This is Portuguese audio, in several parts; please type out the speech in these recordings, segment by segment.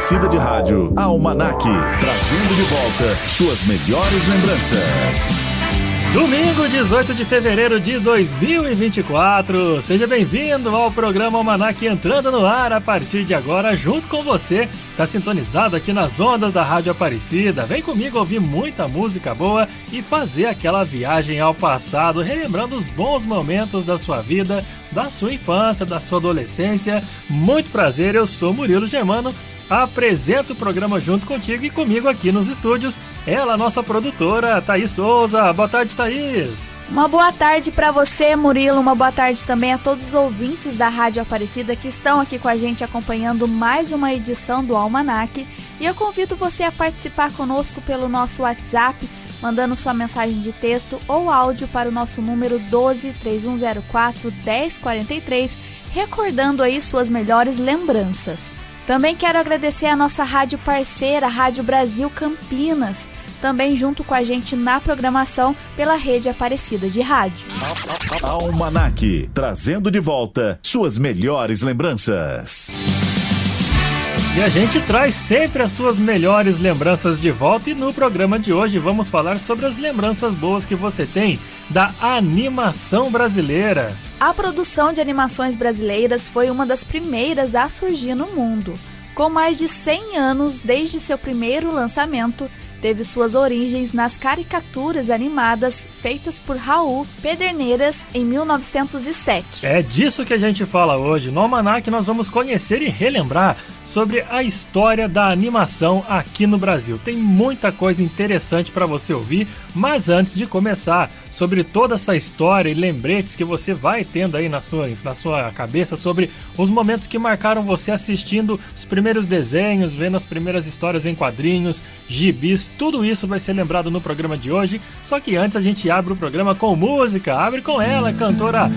Aparecida de Rádio, Almanac, trazendo de volta suas melhores lembranças. Domingo, 18 de fevereiro de 2024. Seja bem-vindo ao programa Almanac entrando no ar a partir de agora, junto com você. Tá sintonizado aqui nas ondas da Rádio Aparecida. Vem comigo ouvir muita música boa e fazer aquela viagem ao passado, relembrando os bons momentos da sua vida, da sua infância, da sua adolescência. Muito prazer, eu sou Murilo Germano apresento o programa junto contigo e comigo aqui nos estúdios. Ela, nossa produtora, Thaís Souza. Boa tarde, Thaís. Uma boa tarde para você, Murilo. Uma boa tarde também a todos os ouvintes da Rádio Aparecida que estão aqui com a gente acompanhando mais uma edição do Almanac. E eu convido você a participar conosco pelo nosso WhatsApp, mandando sua mensagem de texto ou áudio para o nosso número 12 3104 1043, recordando aí suas melhores lembranças. Também quero agradecer a nossa rádio parceira, Rádio Brasil Campinas, também junto com a gente na programação pela rede Aparecida de Rádio. Almanac, trazendo de volta suas melhores lembranças. E a gente traz sempre as suas melhores lembranças de volta e no programa de hoje vamos falar sobre as lembranças boas que você tem da animação brasileira. A produção de animações brasileiras foi uma das primeiras a surgir no mundo. Com mais de 100 anos desde seu primeiro lançamento, teve suas origens nas caricaturas animadas feitas por Raul Pederneiras em 1907. É disso que a gente fala hoje. No Almanac nós vamos conhecer e relembrar sobre a história da animação aqui no Brasil. Tem muita coisa interessante para você ouvir, mas antes de começar, sobre toda essa história e lembretes que você vai tendo aí na sua, na sua cabeça sobre os momentos que marcaram você assistindo os primeiros desenhos, vendo as primeiras histórias em quadrinhos, gibis, tudo isso vai ser lembrado no programa de hoje. Só que antes a gente abre o programa com música, abre com ela, cantora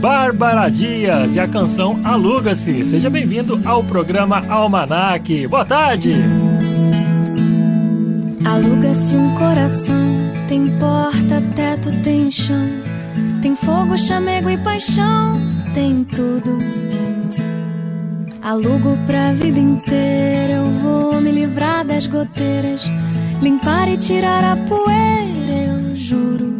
Bárbara Dias e a canção Aluga-se. Seja bem-vindo ao programa Almanac. Boa tarde! Aluga-se um coração, tem porta, teto, tem chão, tem fogo, chamego e paixão, tem tudo. Alugo pra vida inteira, eu vou me livrar das goteiras, limpar e tirar a poeira, eu juro.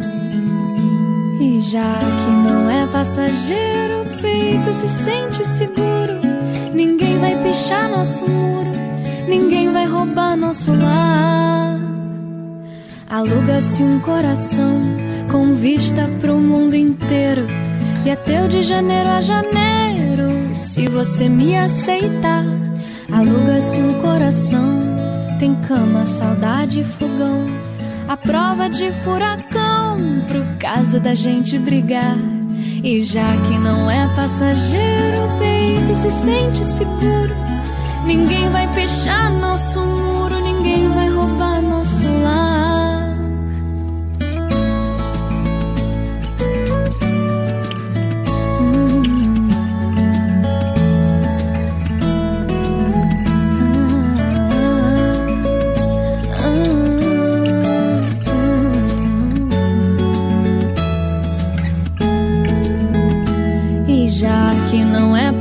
E já que não é passageiro, o peito se sente seguro. Ninguém vai pichar nosso muro, ninguém vai roubar nosso lar. Aluga-se um coração com vista pro mundo inteiro. E é teu de janeiro a janeiro, se você me aceitar. Aluga-se um coração, tem cama, saudade e fogão. A prova de furacão pro caso da gente brigar. E já que não é passageiro, o peito se sente seguro. Ninguém vai fechar nosso muro, ninguém vai roubar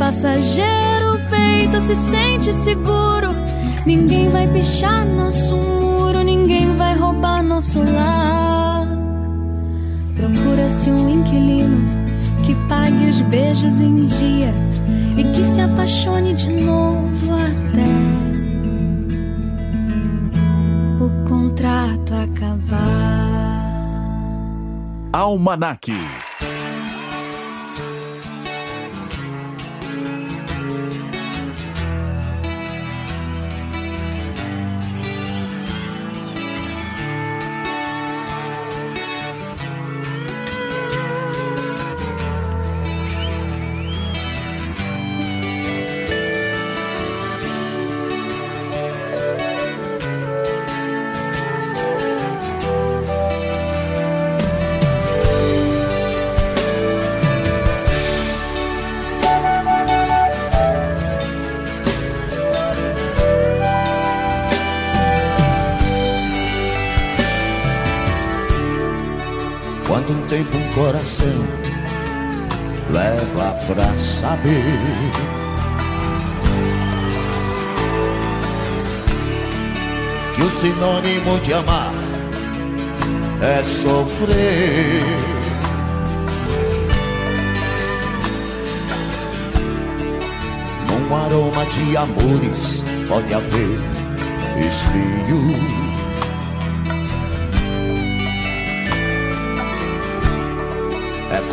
passageiro, o peito se sente seguro. Ninguém vai pichar nosso muro, ninguém vai roubar nosso lar. Procura-se um inquilino que pague os beijos em dia e que se apaixone de novo até o contrato acabar. Almanac. Coração leva pra saber que o sinônimo de amar é sofrer. Num aroma de amores pode haver espinho.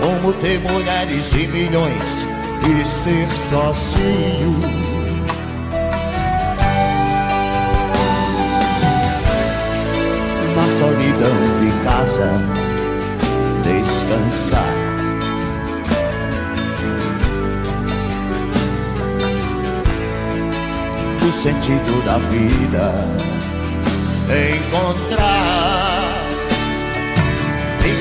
Como ter mulheres e milhões e ser sozinho. Na solidão de casa, descansar. O sentido da vida encontrar.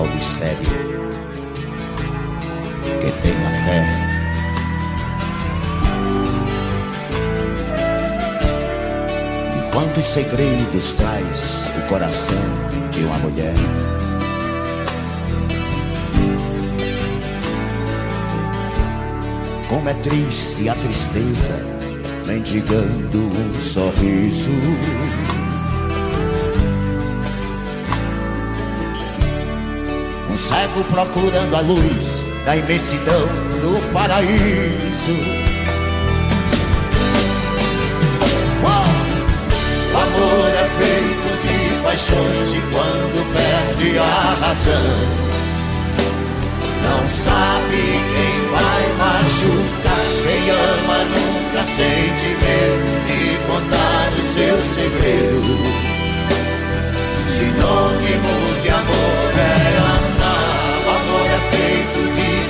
Revelará o mistério? Que tenha fé. E quantos segredos traz o coração de uma mulher? Como é triste a tristeza, mendigando um sorriso. Cego procurando a luz da imensidão do paraíso. Oh! O amor é feito de paixões e quando perde a razão, não sabe quem vai machucar. Quem ama nunca sente medo de contar o seu segredo. Sinônimo de amor é amar.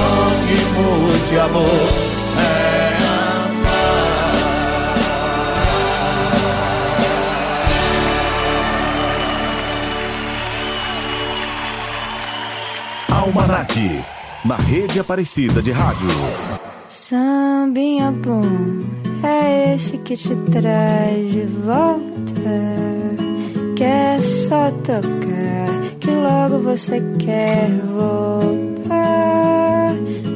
Sinônimo de amor é Almanac, na rede Aparecida de Rádio. Sambinha bom, é esse que te traz de volta. Quer só tocar, que logo você quer voltar.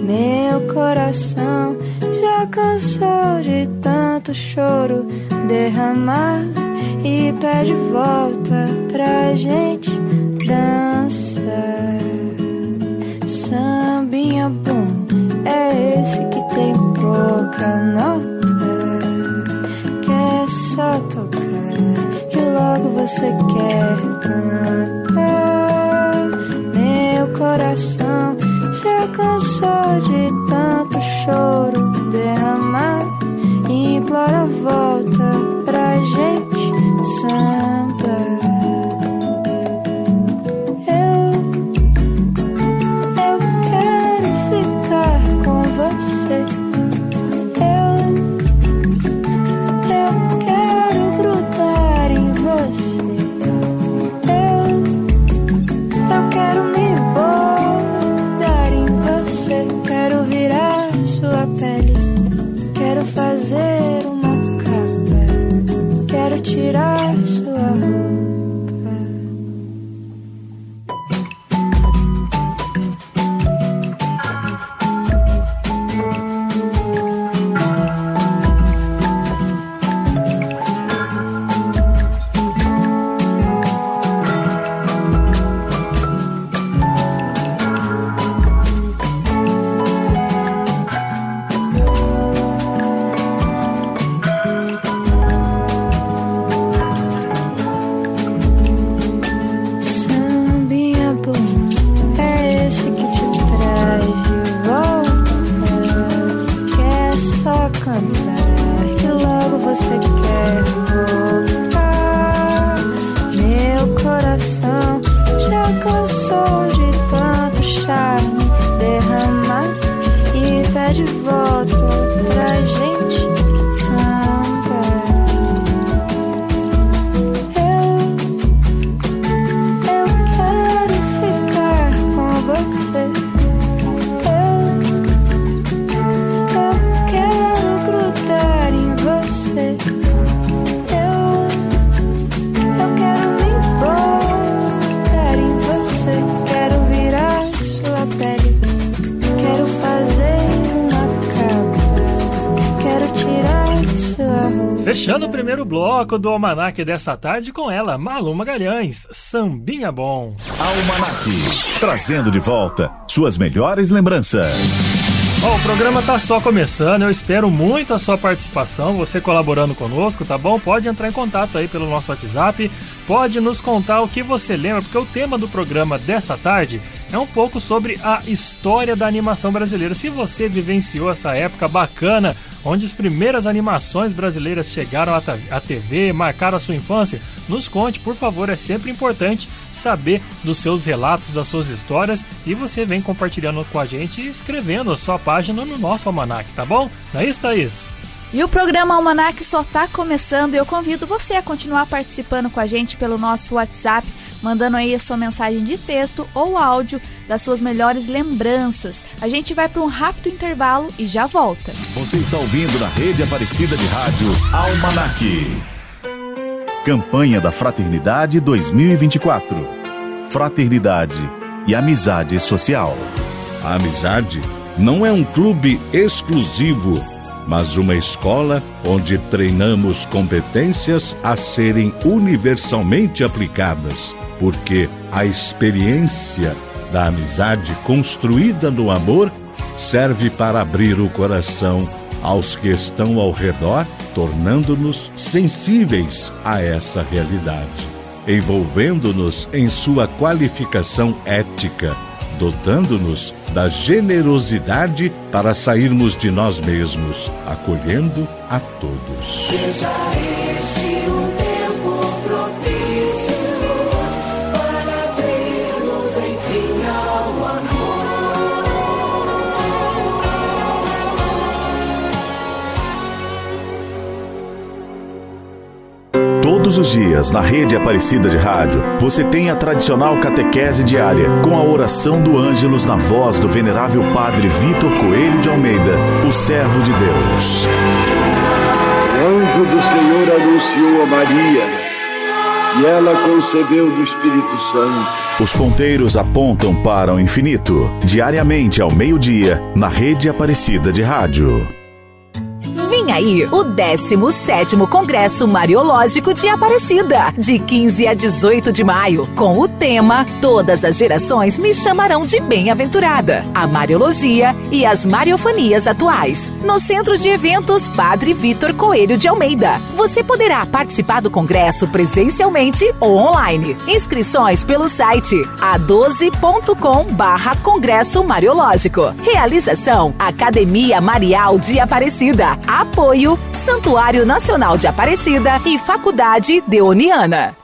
Meu coração já cansou de tanto choro derramar e pede volta pra gente dançar. Sambinha bom, é esse que tem pouca nota. Quer só tocar, que logo você quer cantar. Meu coração cansou de tanto choro derramar. Implora volta pra gente sambar. Bloco do Almanac dessa tarde com ela, Malu Magalhães, Sambinha Bom. Almanac, trazendo de volta suas melhores lembranças. Bom, o programa tá só começando, eu espero muito a sua participação, você colaborando conosco, tá bom? Pode entrar em contato aí pelo nosso WhatsApp, pode nos contar o que você lembra, porque o tema do programa dessa tarde é um pouco sobre a história da animação brasileira. Se você vivenciou essa época bacana, onde as primeiras animações brasileiras chegaram à TV, marcaram a sua infância, nos conte, por favor, é sempre importante saber dos seus relatos, das suas histórias e você vem compartilhando com a gente e escrevendo a sua página no nosso almanac, tá bom? Não é isso, Thaís? E o programa Almanac só tá começando e eu convido você a continuar participando com a gente pelo nosso WhatsApp, mandando aí a sua mensagem de texto ou áudio das suas melhores lembranças. A gente vai para um rápido intervalo e já volta. Você está ouvindo na rede Aparecida de Rádio Almanac. Campanha da Fraternidade 2024. Fraternidade e amizade social. A amizade não é um clube exclusivo, mas uma escola onde treinamos competências a serem universalmente aplicadas, porque a experiência da amizade construída no amor serve para abrir o coração aos que estão ao redor, tornando-nos sensíveis a essa realidade. envolvendo-nos em sua qualificação ética, dotando-nos da generosidade para sairmos de nós mesmos, acolhendo a todos. Todos os dias, na rede Aparecida de Rádio, você tem a tradicional catequese diária, com a oração do Ângelus na voz do venerável Padre Vitor Coelho de Almeida, o servo de Deus. O anjo do Senhor anunciou a Maria, e ela concebeu do Espírito Santo. Os ponteiros apontam para o infinito, diariamente ao meio-dia, na rede Aparecida de Rádio. Vem aí o 17º Congresso Mariológico de Aparecida, de 15 a 18 de maio, com o tema Todas as gerações me chamarão de bem-aventurada, a Mariologia e as Mariofanias atuais. No Centro de Eventos Padre Vitor Coelho de Almeida. Você poderá participar do congresso presencialmente ou online. Inscrições pelo site a12.com barra Congresso Mariológico. Realização Academia Marial de Aparecida. Apoio Santuário Nacional de Aparecida e Faculdade Deoniana.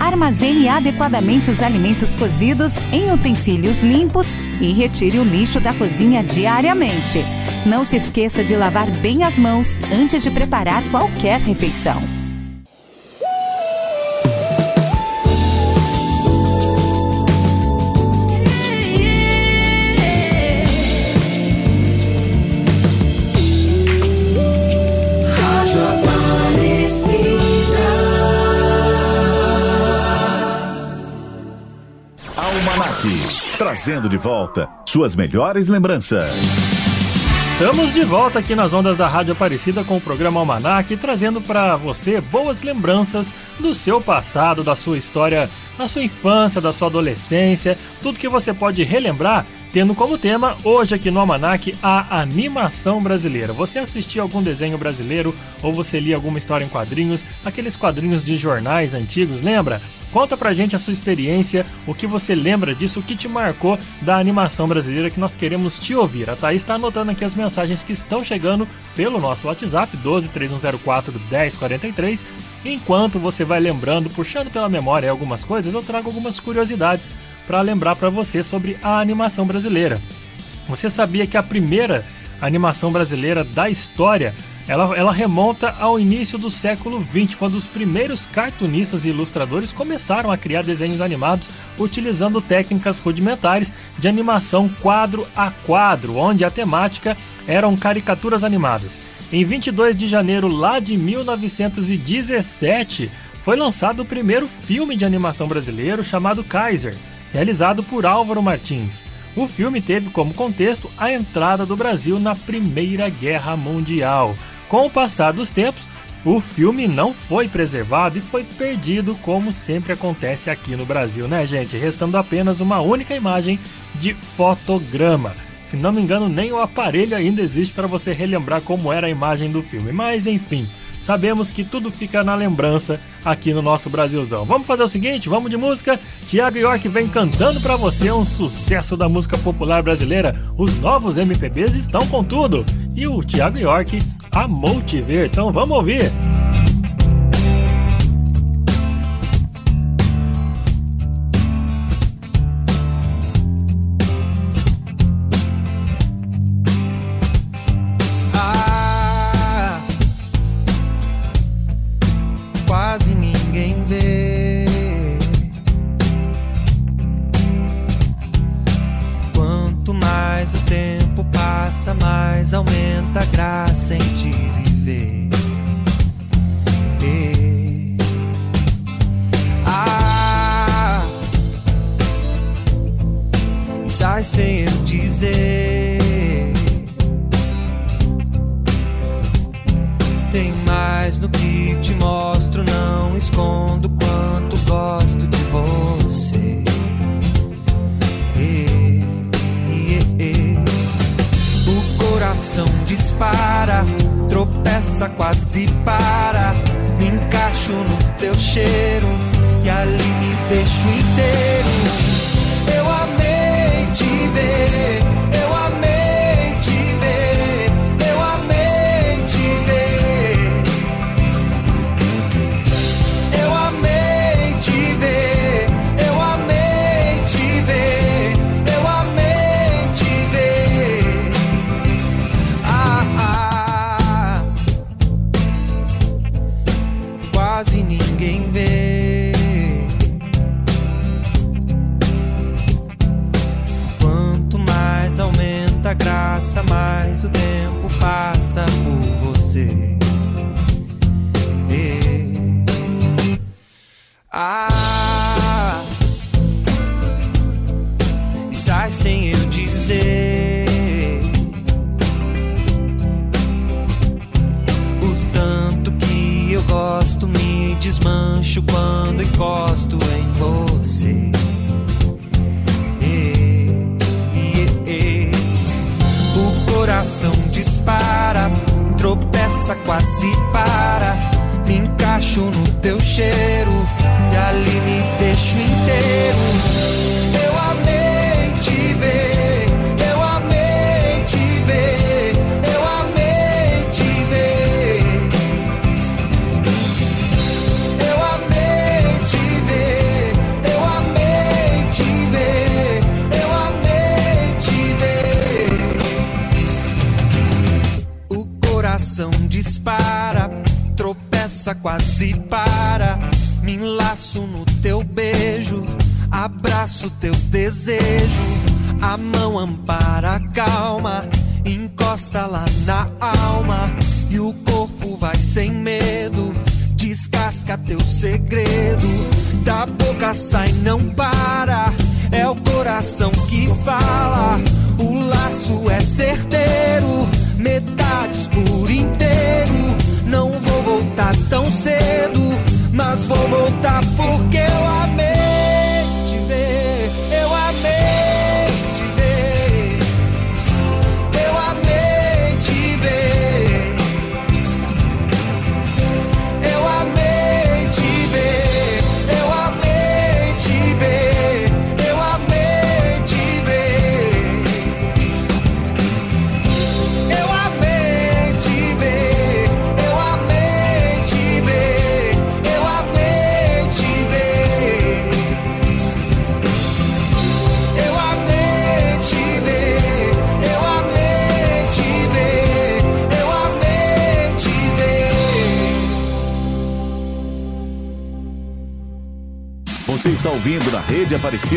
Armazene adequadamente os alimentos cozidos em utensílios limpos e retire o lixo da cozinha diariamente. Não se esqueça de lavar bem as mãos antes de preparar qualquer refeição. Trazendo de volta suas melhores lembranças. Estamos de volta aqui nas ondas da Rádio Aparecida com o programa Almanac, trazendo para você boas lembranças do seu passado, da sua história, da sua infância, da sua adolescência, tudo que você pode relembrar, tendo como tema hoje aqui no Almanac a animação brasileira. Você assistia algum desenho brasileiro ou você lia alguma história em quadrinhos, aqueles quadrinhos de jornais antigos, lembra? Conta pra gente a sua experiência, o que você lembra disso, o que te marcou da animação brasileira que nós queremos te ouvir. A Thaís está anotando aqui as mensagens que estão chegando pelo nosso WhatsApp 12 3104 1043. Enquanto você vai lembrando, puxando pela memória algumas coisas, eu trago algumas curiosidades para lembrar para você sobre a animação brasileira. Você sabia que a primeira animação brasileira da história ela, ela, remonta ao início do século XX, quando os primeiros cartunistas e ilustradores começaram a criar desenhos animados utilizando técnicas rudimentares de animação quadro a quadro, onde a temática eram caricaturas animadas. Em 22 de janeiro lá de 1917, foi lançado o primeiro filme de animação brasileiro chamado Kaiser, realizado por Álvaro Martins. O filme teve como contexto a entrada do Brasil na Primeira Guerra Mundial. Com o passar dos tempos, o filme não foi preservado e foi perdido, como sempre acontece aqui no Brasil, né, gente? Restando apenas uma única imagem de fotograma. Se não me engano, nem o aparelho ainda existe para você relembrar como era a imagem do filme. Mas enfim, sabemos que tudo fica na lembrança aqui no nosso Brasilzão. Vamos fazer o seguinte, vamos de música. Tiago York vem cantando para você um sucesso da música popular brasileira. Os novos MPBs estão com tudo. E o Tiago York amou te ver, então vamos ouvir. Ah,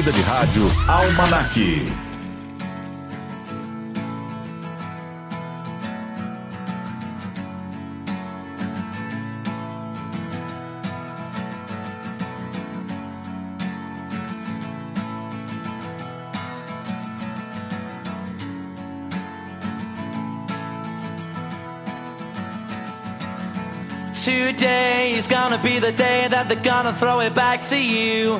de rádio Almanac. Today is gonna be the day that they're gonna throw it back to you.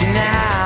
you now.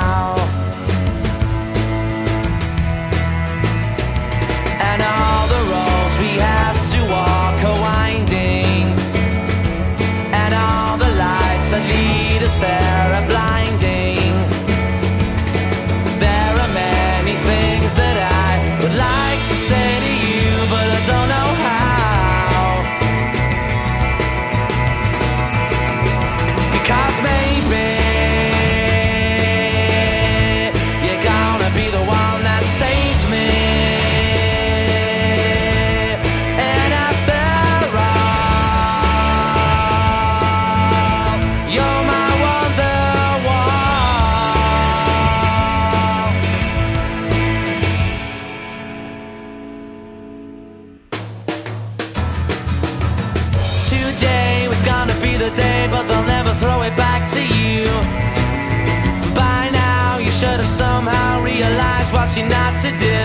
What you're not to do.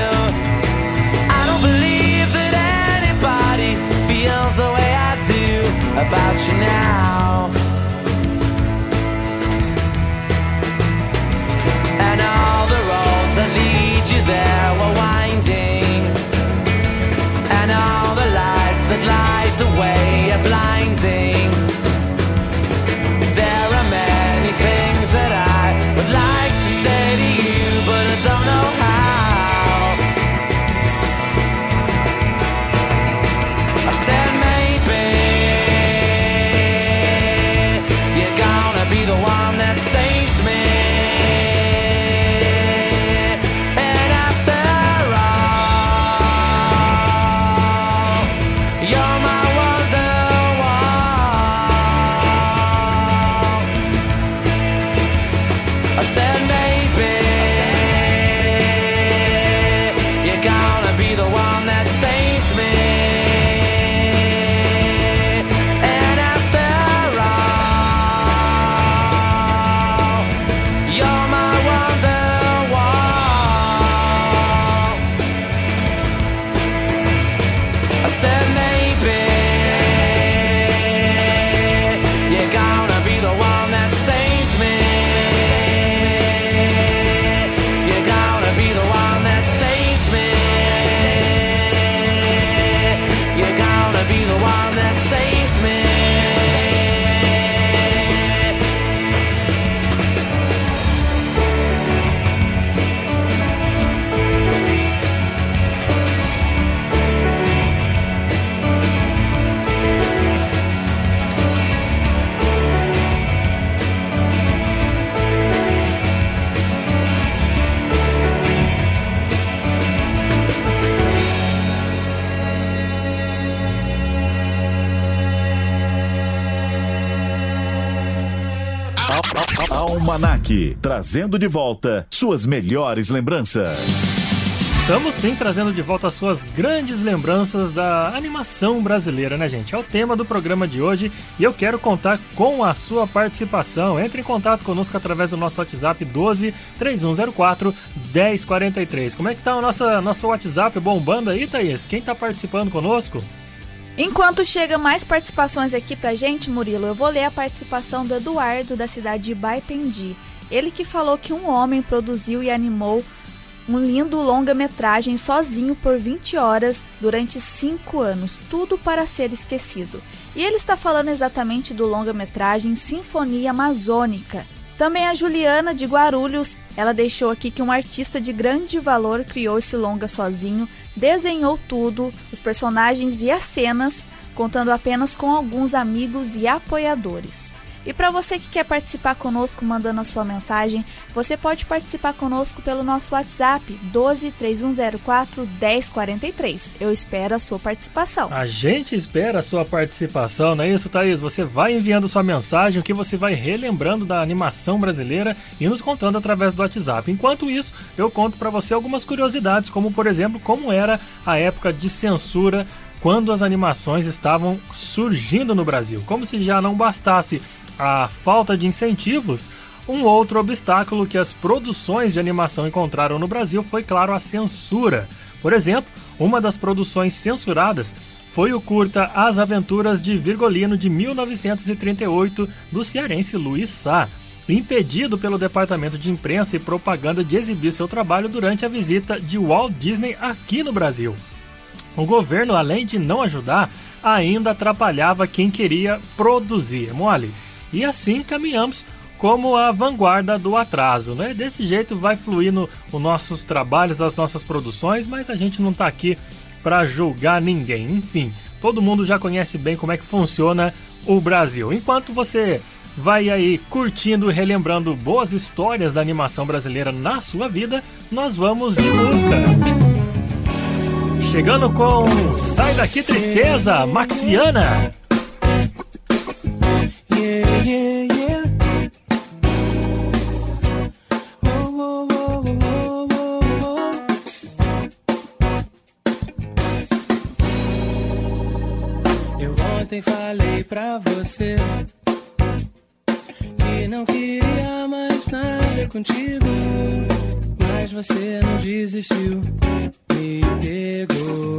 I don't believe that anybody feels the way I do about you now. And all the roads that lead you there were winding. Trazendo de volta suas melhores lembranças. Estamos sim trazendo de volta as suas grandes lembranças da animação brasileira, né, gente? É o tema do programa de hoje e eu quero contar com a sua participação. Entre em contato conosco através do nosso WhatsApp 12 3104 1043. Como é que tá o nosso, nosso WhatsApp bombando aí, Thaís? Quem tá participando conosco? Enquanto chega mais participações aqui pra gente, Murilo, eu vou ler a participação do Eduardo da cidade de Baipendi. Ele que falou que um homem produziu e animou um lindo longa-metragem sozinho por 20 horas durante 5 anos, tudo para ser esquecido. E ele está falando exatamente do longa-metragem Sinfonia Amazônica. Também a Juliana de Guarulhos, ela deixou aqui que um artista de grande valor criou esse longa sozinho, desenhou tudo, os personagens e as cenas, contando apenas com alguns amigos e apoiadores. E para você que quer participar conosco mandando a sua mensagem, você pode participar conosco pelo nosso WhatsApp 12 3104 1043. Eu espero a sua participação. A gente espera a sua participação, não é isso, Thaís? Você vai enviando sua mensagem, o que você vai relembrando da animação brasileira e nos contando através do WhatsApp. Enquanto isso, eu conto para você algumas curiosidades, como por exemplo, como era a época de censura quando as animações estavam surgindo no Brasil. Como se já não bastasse a falta de incentivos, um outro obstáculo que as produções de animação encontraram no Brasil foi, claro, a censura. Por exemplo, uma das produções censuradas foi o curta As Aventuras de Virgolino de 1938 do cearense Luiz Sá, impedido pelo Departamento de Imprensa e Propaganda de exibir seu trabalho durante a visita de Walt Disney aqui no Brasil. O governo, além de não ajudar, ainda atrapalhava quem queria produzir, mole. E assim caminhamos como a vanguarda do atraso, né? Desse jeito vai fluindo os nossos trabalhos, as nossas produções, mas a gente não está aqui para julgar ninguém. Enfim, todo mundo já conhece bem como é que funciona o Brasil. Enquanto você vai aí curtindo e relembrando boas histórias da animação brasileira na sua vida, nós vamos de música. Chegando com Sai Daqui Tristeza, Maxiana. Eu ontem falei pra você que não queria mais nada contigo, mas você não desistiu, me pegou.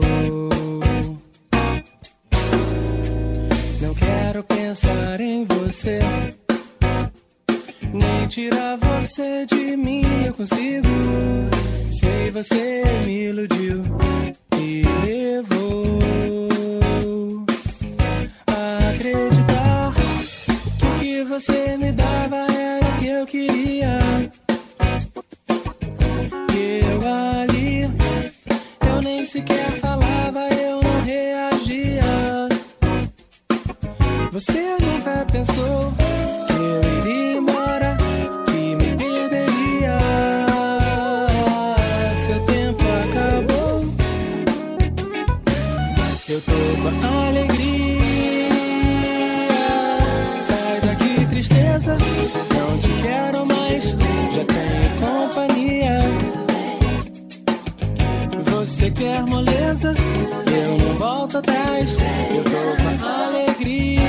Quero pensar em você, nem tirar você de mim. Eu consigo, sei você me iludiu, me levou a acreditar que o que você me dava era o que eu queria. Que eu ali, eu nem sequer falava, Você nunca pensou que eu iria embora, que me perderia. Seu tempo acabou. Eu tô com alegria. Sai daqui, tristeza. Não te quero mais, já tenho companhia. Você quer moleza? Eu não volto atrás. Eu tô com alegria.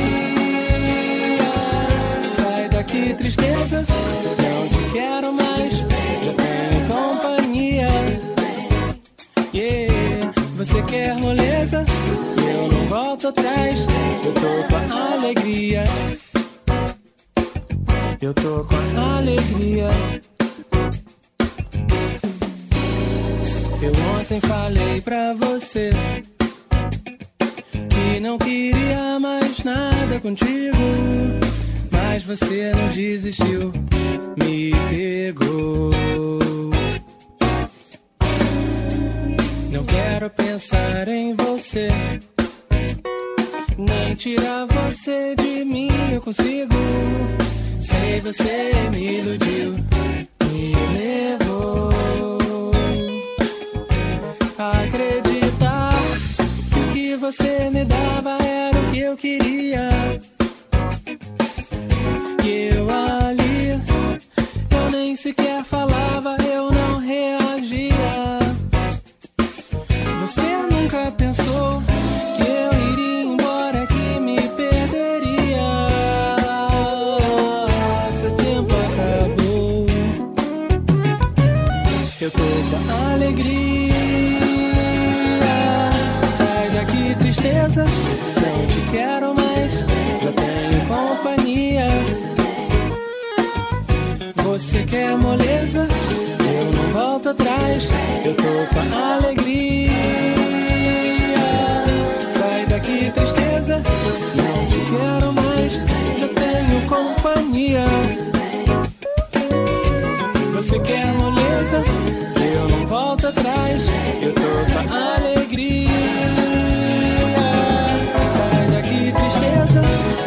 Sai daqui, tristeza. Não te quero mais, já tenho companhia. Yeah. Você quer moleza? Eu não volto atrás. Eu tô com alegria. Eu tô com alegria. Eu ontem falei pra você não queria mais nada contigo, mas você não desistiu, me pegou. Não quero pensar em você, nem tirar você de mim. Eu consigo, sei você me iludiu, me levou acreditar que o que você me dava era o que eu queria. Que eu ali, eu nem sequer falava, eu não Eu tô com alegria. Sai daqui, tristeza. Não te quero mais, já tenho companhia. Você quer moleza? Eu não volto atrás. Eu tô com alegria. Sai daqui, tristeza.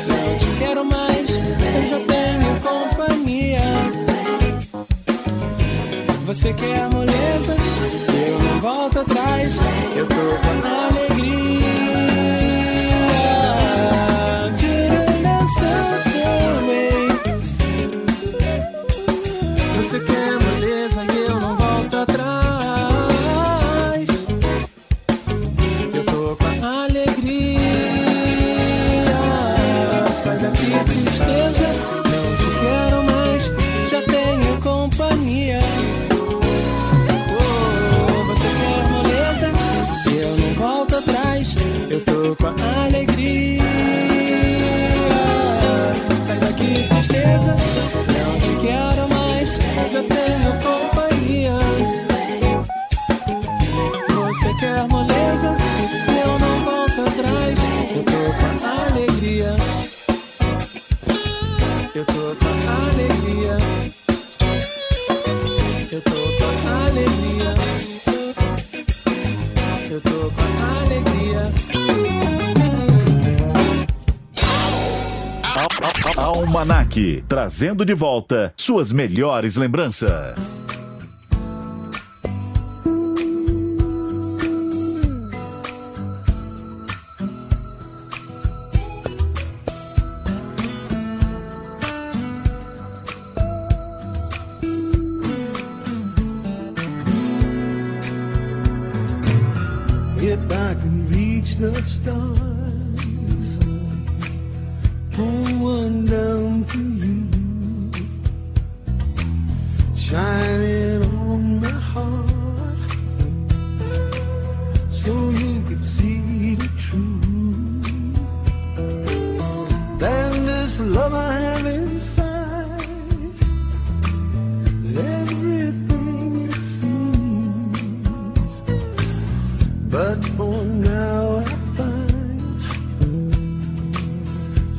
Não te quero mais. Eu já tenho companhia. Você quer moleza? Eu não volto atrás. Eu tô com Trazendo de volta suas melhores lembranças.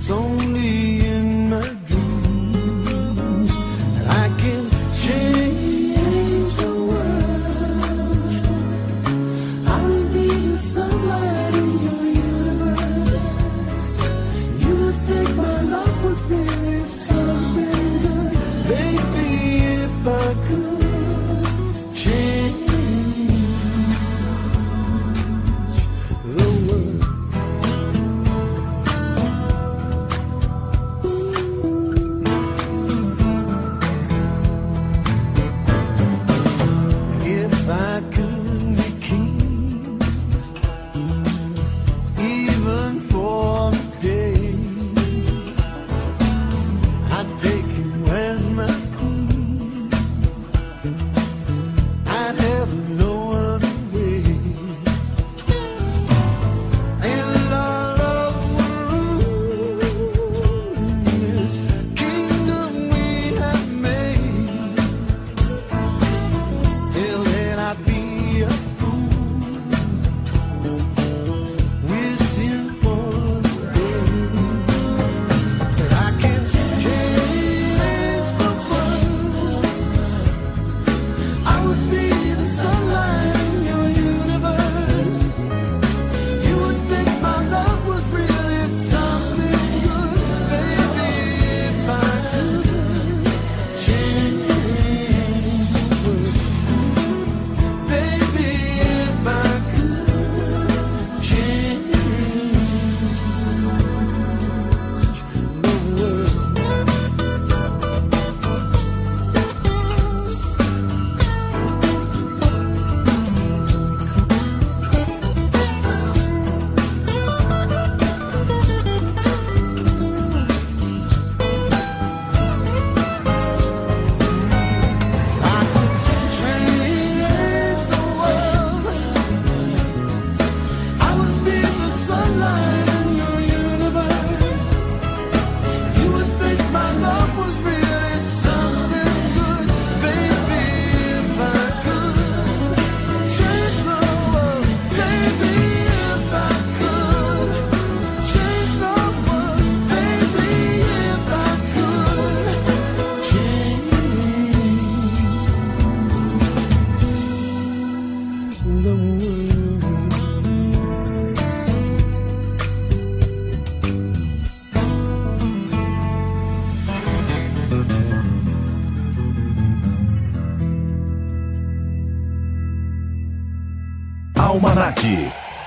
总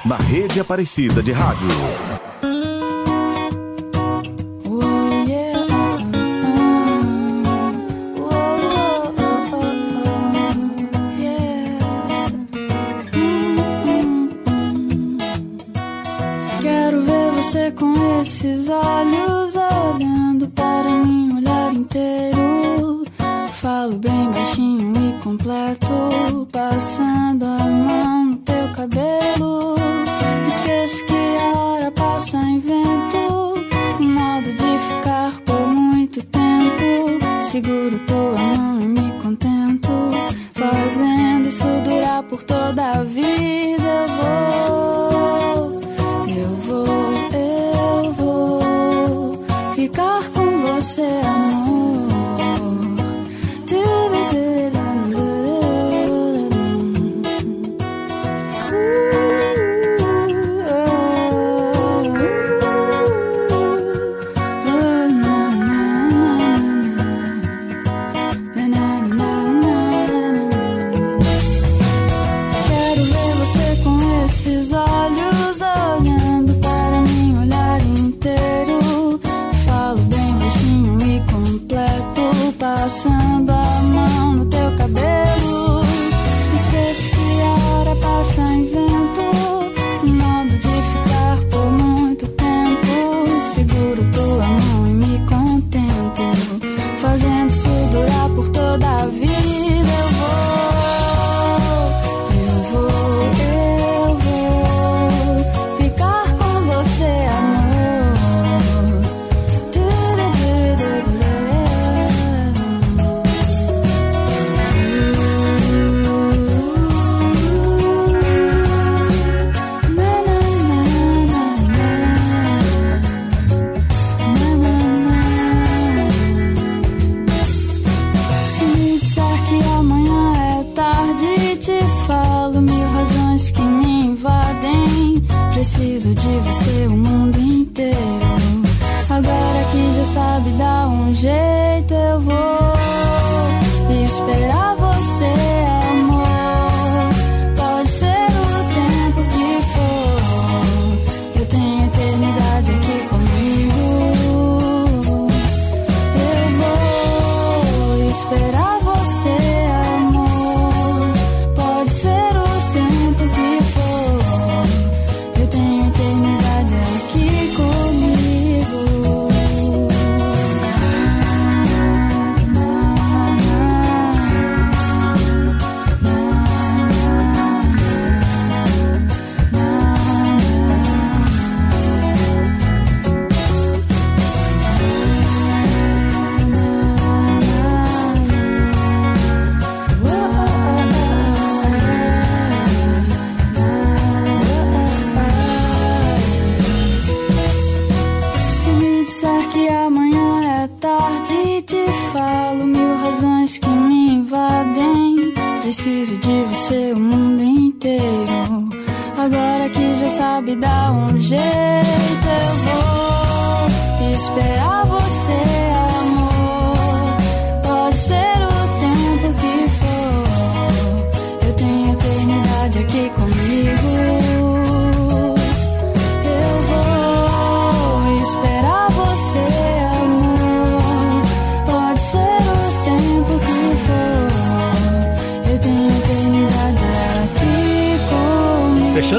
na Rede Aparecida de Rádio. Quero ver você com esses olhos olhando para mim, o olhar inteiro. Falo bem baixinho e completo, passando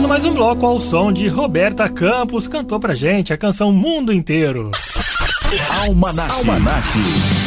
Fechando mais um bloco ao som de Roberta Campos, cantou pra gente a canção Mundo Inteiro. Almanac. Almanac.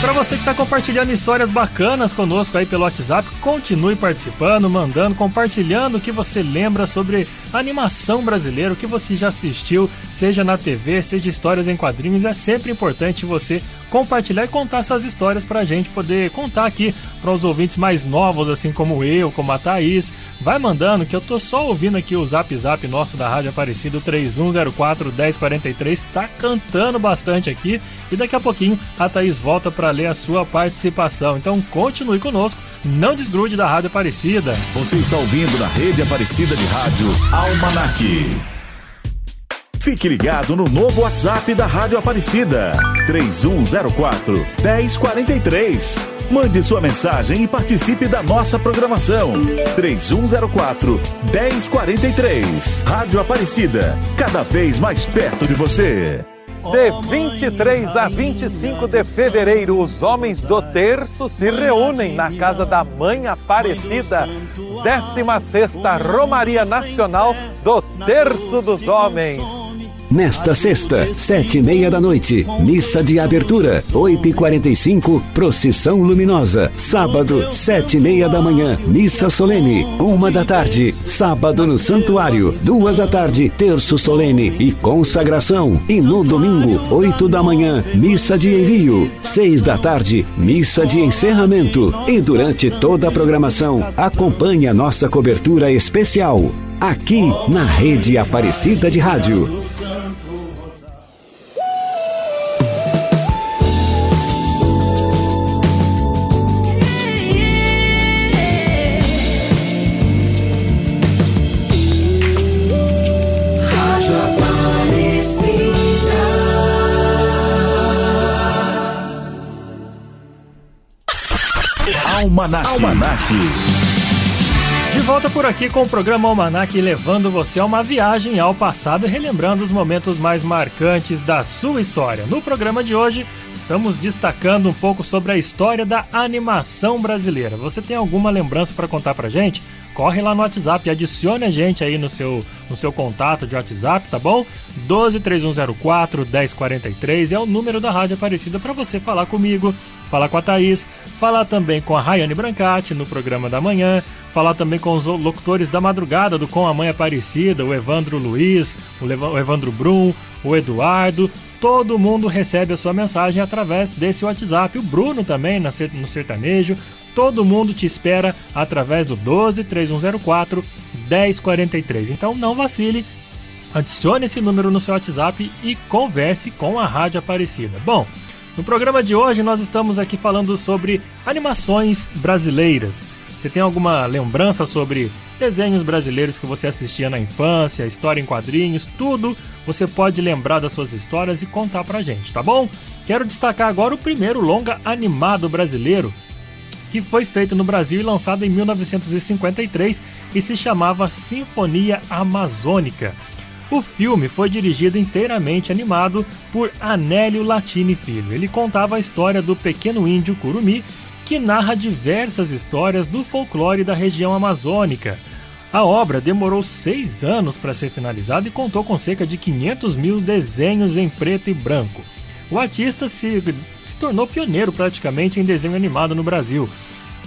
Pra você que tá compartilhando histórias bacanas conosco aí pelo WhatsApp, continue participando, mandando, compartilhando o que você lembra sobre a animação brasileira, o que você já assistiu, seja na TV, seja histórias em quadrinhos. É sempre importante você compartilhar e contar essas histórias pra gente poder contar aqui para os ouvintes mais novos, assim como eu, como a Thaís. Vai mandando que eu tô só ouvindo aqui o zap zap nosso da Rádio Aparecido 3104 1043, tá cantando bastante aqui e daqui a pouquinho a Thaís volta para ler a sua participação. Então continue conosco, não desgrude da Rádio Aparecida. Você está ouvindo na rede Aparecida de Rádio Almanac. Fique ligado no novo WhatsApp da Rádio Aparecida. 3104 1043. Mande sua mensagem e participe da nossa programação. 3104 1043. Rádio Aparecida, cada vez mais perto de você. De 23 a 25 de fevereiro, os homens do terço se reúnem na casa da Mãe Aparecida. 16ª Romaria Nacional do Terço dos Homens. Nesta sexta, sete e meia da noite, missa de abertura, oito e quarenta e cinco, procissão luminosa. Sábado, sete e meia da manhã, missa solene, uma da tarde, sábado no santuário, duas da tarde, terço solene e consagração. E no domingo, oito da manhã, missa de envio, seis da tarde, missa de encerramento. E durante toda a programação, acompanhe a nossa cobertura especial. Aqui na Rede Aparecida de Rádio. De volta por aqui com o programa Almanac, levando você a uma viagem ao passado e relembrando os momentos mais marcantes da sua história. No programa de hoje, estamos destacando um pouco sobre a história da animação brasileira. Você tem alguma lembrança para contar pra gente? Corre lá no WhatsApp, adicione a gente aí no seu, no seu contato de WhatsApp, tá bom? 123104 1043 é o número da Rádio Aparecida para você falar comigo, falar com a Thaís, falar também com a Rayane Brancati no programa da manhã, falar também com os locutores da madrugada do Com a Mãe Aparecida, o Evandro Luiz, o Evandro Brum, o Eduardo. Todo mundo recebe a sua mensagem através desse WhatsApp. O Bruno também no sertanejo. Todo mundo te espera através do 12 3104 1043. Então não vacile, adicione esse número no seu WhatsApp e converse com a Rádio Aparecida. Bom, no programa de hoje nós estamos aqui falando sobre animações brasileiras. Você tem alguma lembrança sobre desenhos brasileiros que você assistia na infância, história em quadrinhos, tudo? Você pode lembrar das suas histórias e contar pra gente, tá bom? Quero destacar agora o primeiro longa animado brasileiro, que foi feito no Brasil e lançado em 1953 e se chamava Sinfonia Amazônica. O filme foi dirigido inteiramente animado por Anélio Latini Filho. Ele contava a história do pequeno índio Curumi, que narra diversas histórias do folclore da região amazônica. A obra demorou seis anos para ser finalizada e contou com cerca de 500 mil desenhos em preto e branco. O artista se, se tornou pioneiro praticamente em desenho animado no Brasil.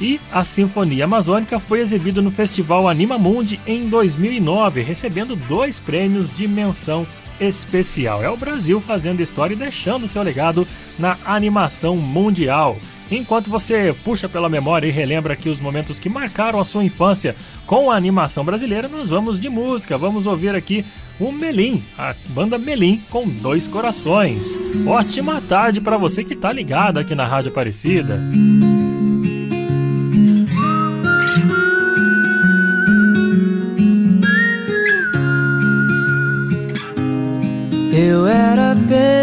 E a Sinfonia Amazônica foi exibida no Festival Anima Mundi em 2009, recebendo dois prêmios de menção especial. É o Brasil fazendo história e deixando seu legado na animação mundial. Enquanto você puxa pela memória e relembra aqui os momentos que marcaram a sua infância com a animação brasileira, nós vamos de música. Vamos ouvir aqui o Melim, a banda Melim com dois corações. Ótima tarde para você que tá ligado aqui na Rádio Aparecida. Eu era apenas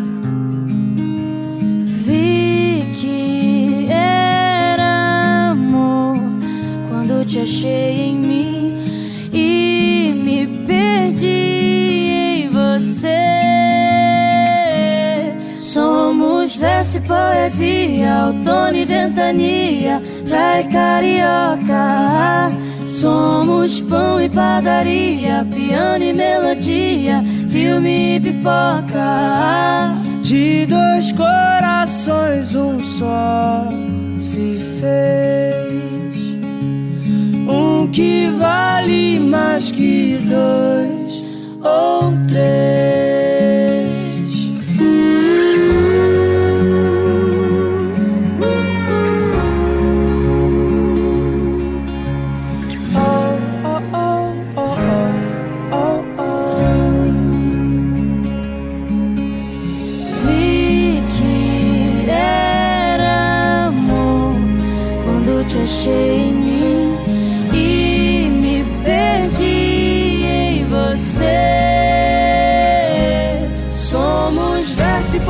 Achei em mim e me perdi em você. Somos verso e poesia, outono e ventania, praia carioca. Somos pão e padaria, piano e melodia, filme e pipoca. De dois corações, um só se fez. Um que vale mais que dois ou três.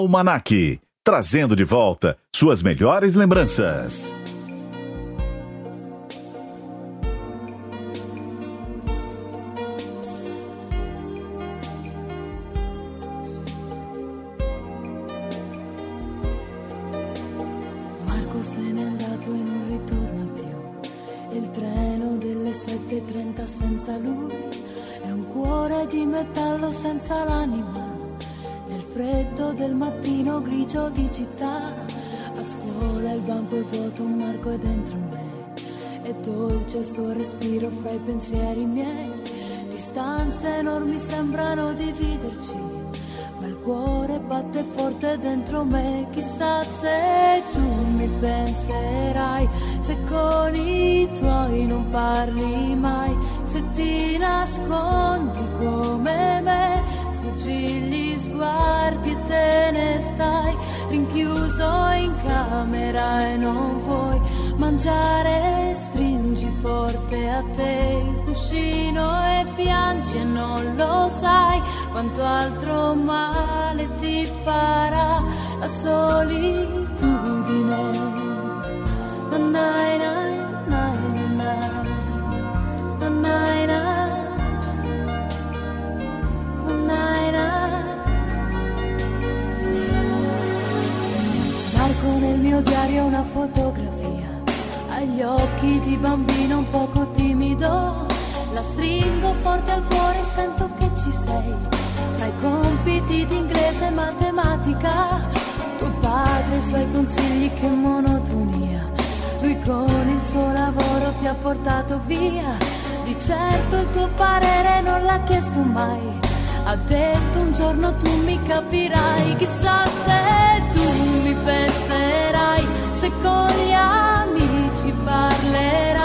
Almanac, trazendo de volta suas melhores lembranças. quanto altro male ti farà la solitudine. Na, na, na. nel mio diario una fotografia agli occhi di bambino un poco timido la stringo forte al cuore e sento che ci sei tra i compiti di inglese e matematica, tuo padre i suoi consigli che monotonia. Lui con il suo lavoro ti ha portato via. Di certo il tuo parere non l'ha chiesto mai. Ha detto un giorno tu mi capirai, chissà se tu mi penserai, se con gli amici parlerai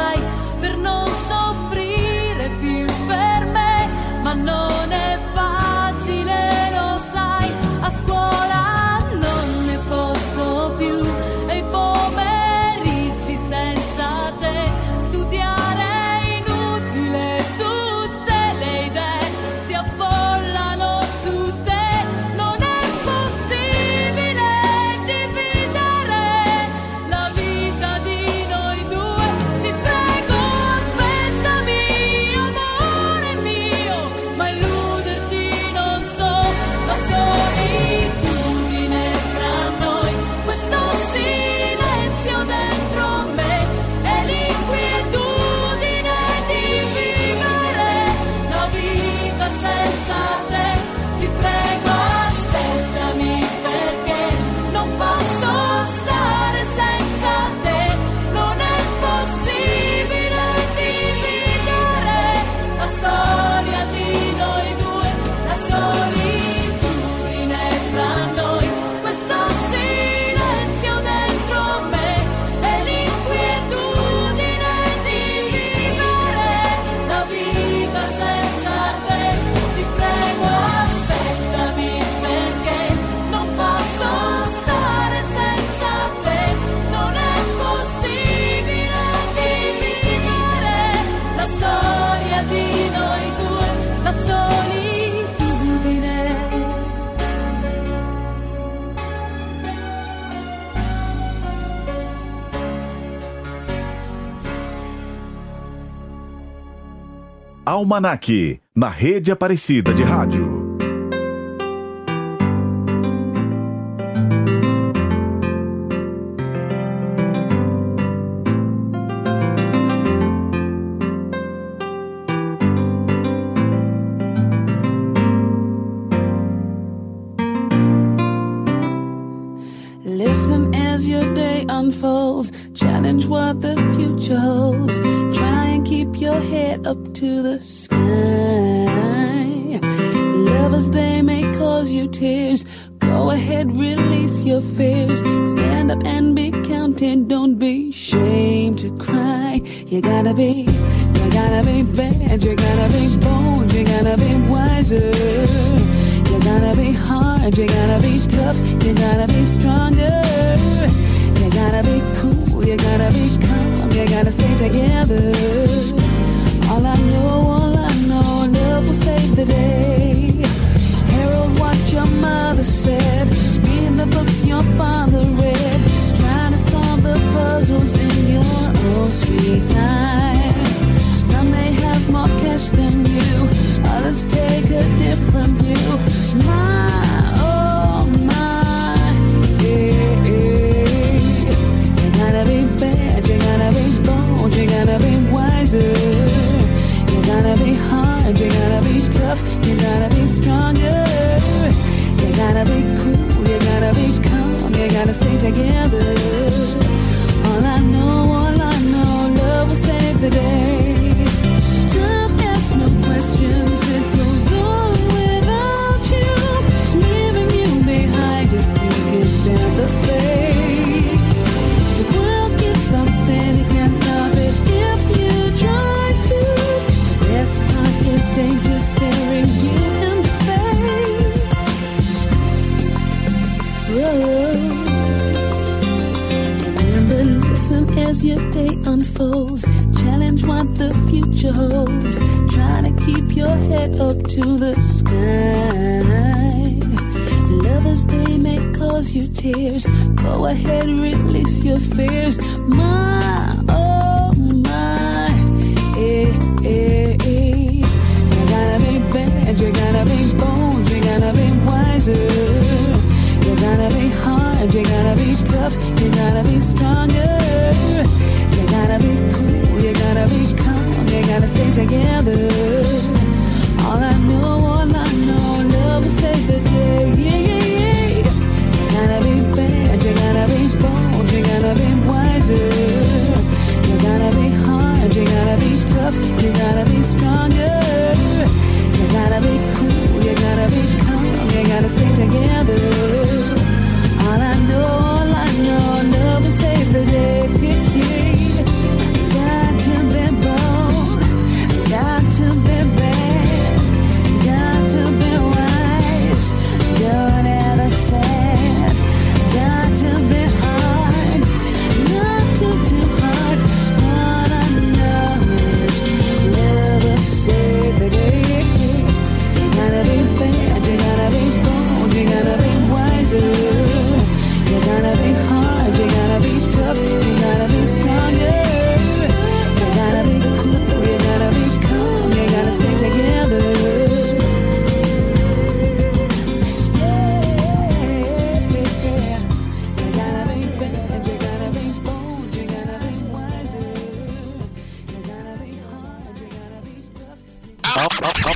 Almanac, na rede Aparecida de Rádio. Stay together. Your day unfolds. Challenge what the future holds. Try to keep your head up to the sky. Lovers, they may cause you tears. Go ahead, release your fears. My, oh my, eh, eh, eh. You gotta be bad, you gotta be bold, you gotta be wiser. You gotta be hard, you gotta be tough, you gotta be stronger. Gotta be cool, you gotta be calm, you gotta stay together.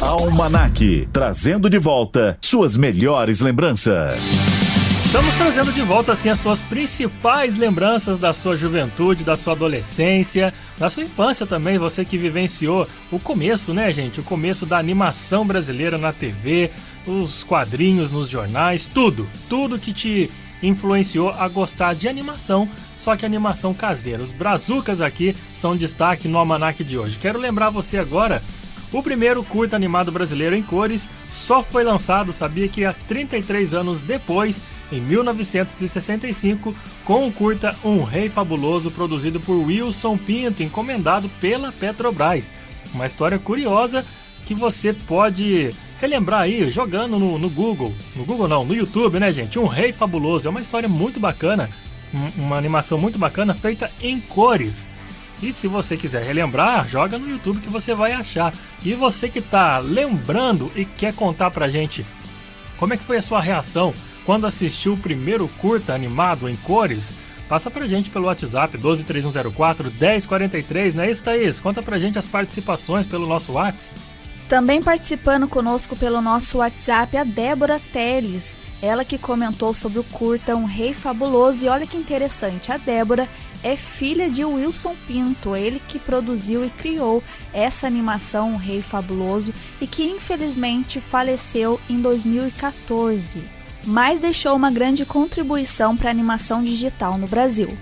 Almanac, trazendo de volta suas melhores lembranças. Estamos trazendo de volta assim as suas principais lembranças da sua juventude, da sua adolescência, da sua infância também, você que vivenciou o começo, né, gente? O começo da animação brasileira na TV, os quadrinhos nos jornais, tudo, tudo que te influenciou a gostar de animação, só que animação caseira. Os brazucas aqui são destaque no almanac de hoje. Quero lembrar você agora o primeiro curta animado brasileiro em cores só foi lançado, sabia que há 33 anos depois, em 1965, com o curta Um Rei Fabuloso, produzido por Wilson Pinto, encomendado pela Petrobras. Uma história curiosa que você pode relembrar aí jogando no, no Google. No Google não, no YouTube, né, gente? Um Rei Fabuloso. É uma história muito bacana, um- uma animação muito bacana feita em cores. E se você quiser relembrar, joga no YouTube que você vai achar. E você que tá lembrando e quer contar pra gente como é que foi a sua reação quando assistiu o primeiro curta animado em cores, passa pra gente pelo WhatsApp 12304 1043, não é isso, Thaís? Conta pra gente as participações pelo nosso WhatsApp. Também participando conosco pelo nosso WhatsApp a Débora Teles, ela que comentou sobre o curta Um Rei Fabuloso. E olha que interessante, a Débora é filha de Wilson Pinto, ele que produziu e criou essa animação Um Rei Fabuloso e que infelizmente faleceu em 2014, mas deixou uma grande contribuição para a animação digital no Brasil.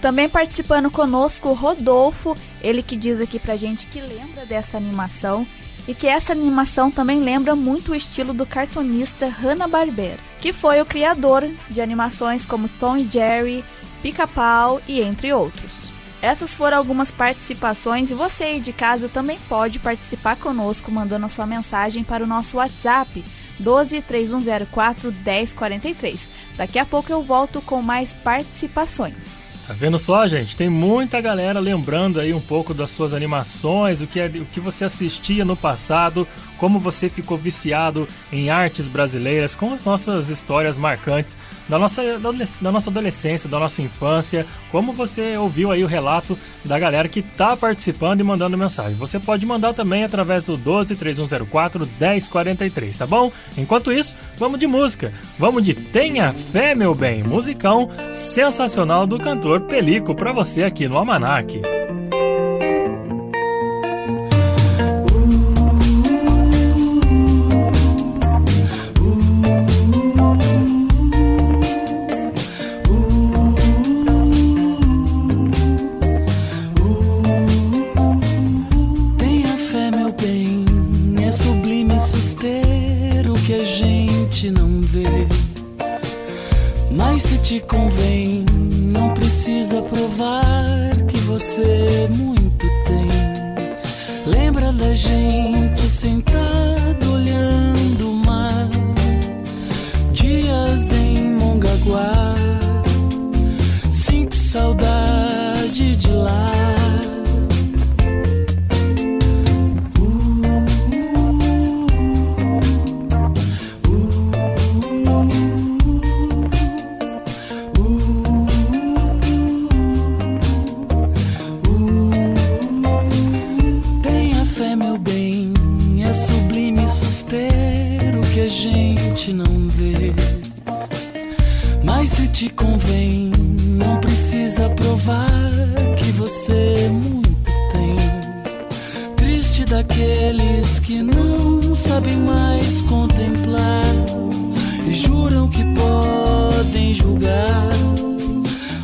Também participando conosco o Rodolfo, ele que diz aqui pra gente que lembra dessa animação e que essa animação também lembra muito o estilo do cartunista Hanna-Barbera, que foi o criador de animações como Tom e Jerry, Pica-Pau e entre outros. Essas foram algumas participações e você aí de casa também pode participar conosco mandando a sua mensagem para o nosso WhatsApp 12 3104 1043. Daqui a pouco eu volto com mais participações. Tá vendo só, gente? Tem muita galera lembrando aí um pouco das suas animações, o que, é- o que você assistia no passado, como você ficou viciado em artes brasileiras, com as nossas histórias marcantes da nossa, da nossa adolescência, da nossa infância, como você ouviu aí o relato da galera que tá participando e mandando mensagem. Você pode mandar também através do 12 3104 1043, tá bom? Enquanto isso, vamos de música. Vamos de Tenha Fé, meu bem, musicão sensacional do cantor Pelico pra você aqui no Almanac.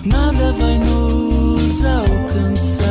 Nada vai nos alcançar.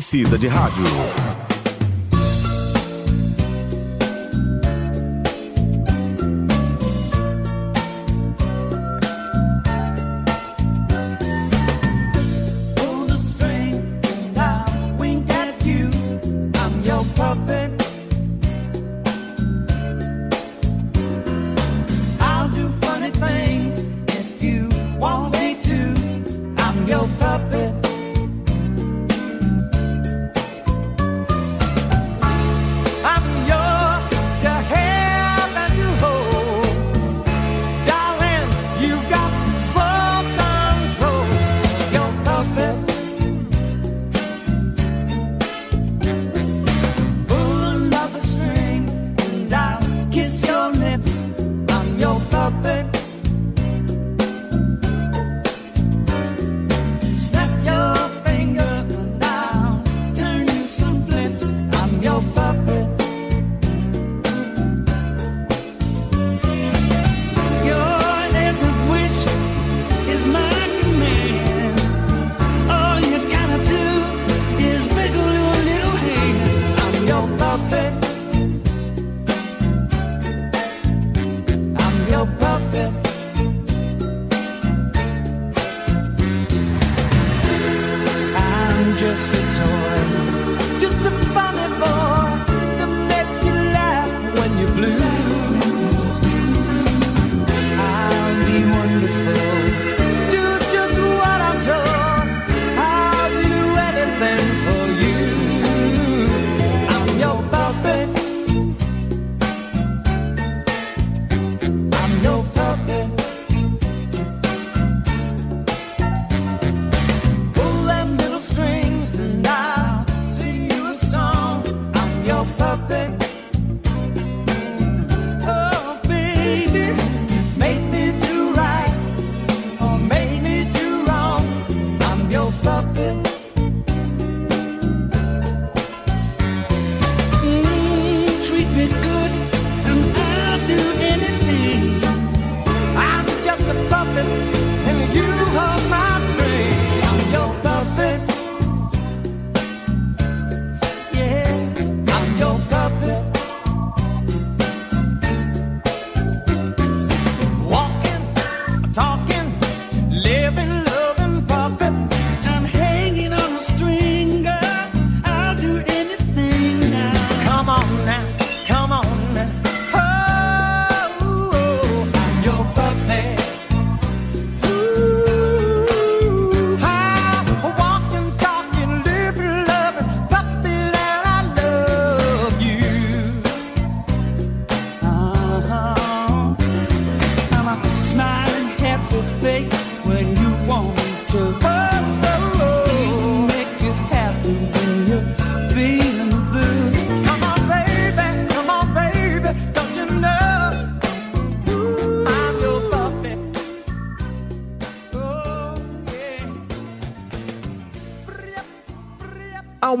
Aparecida de Rádio.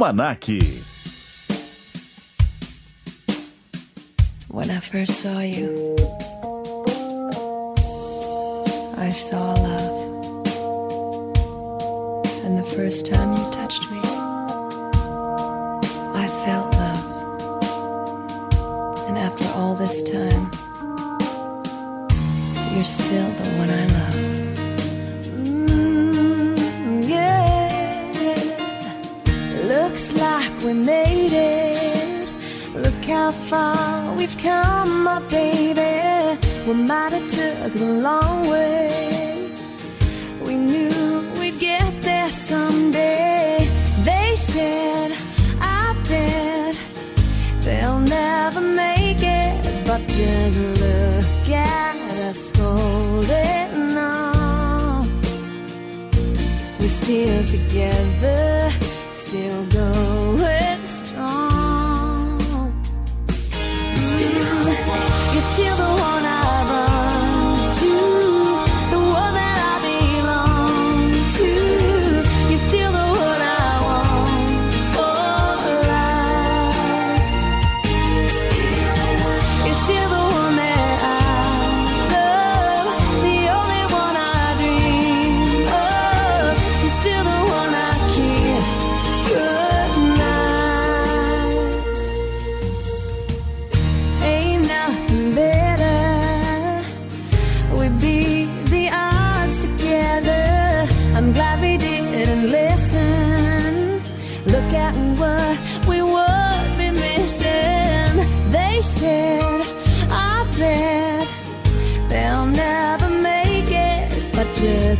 Almanac. When I first saw you.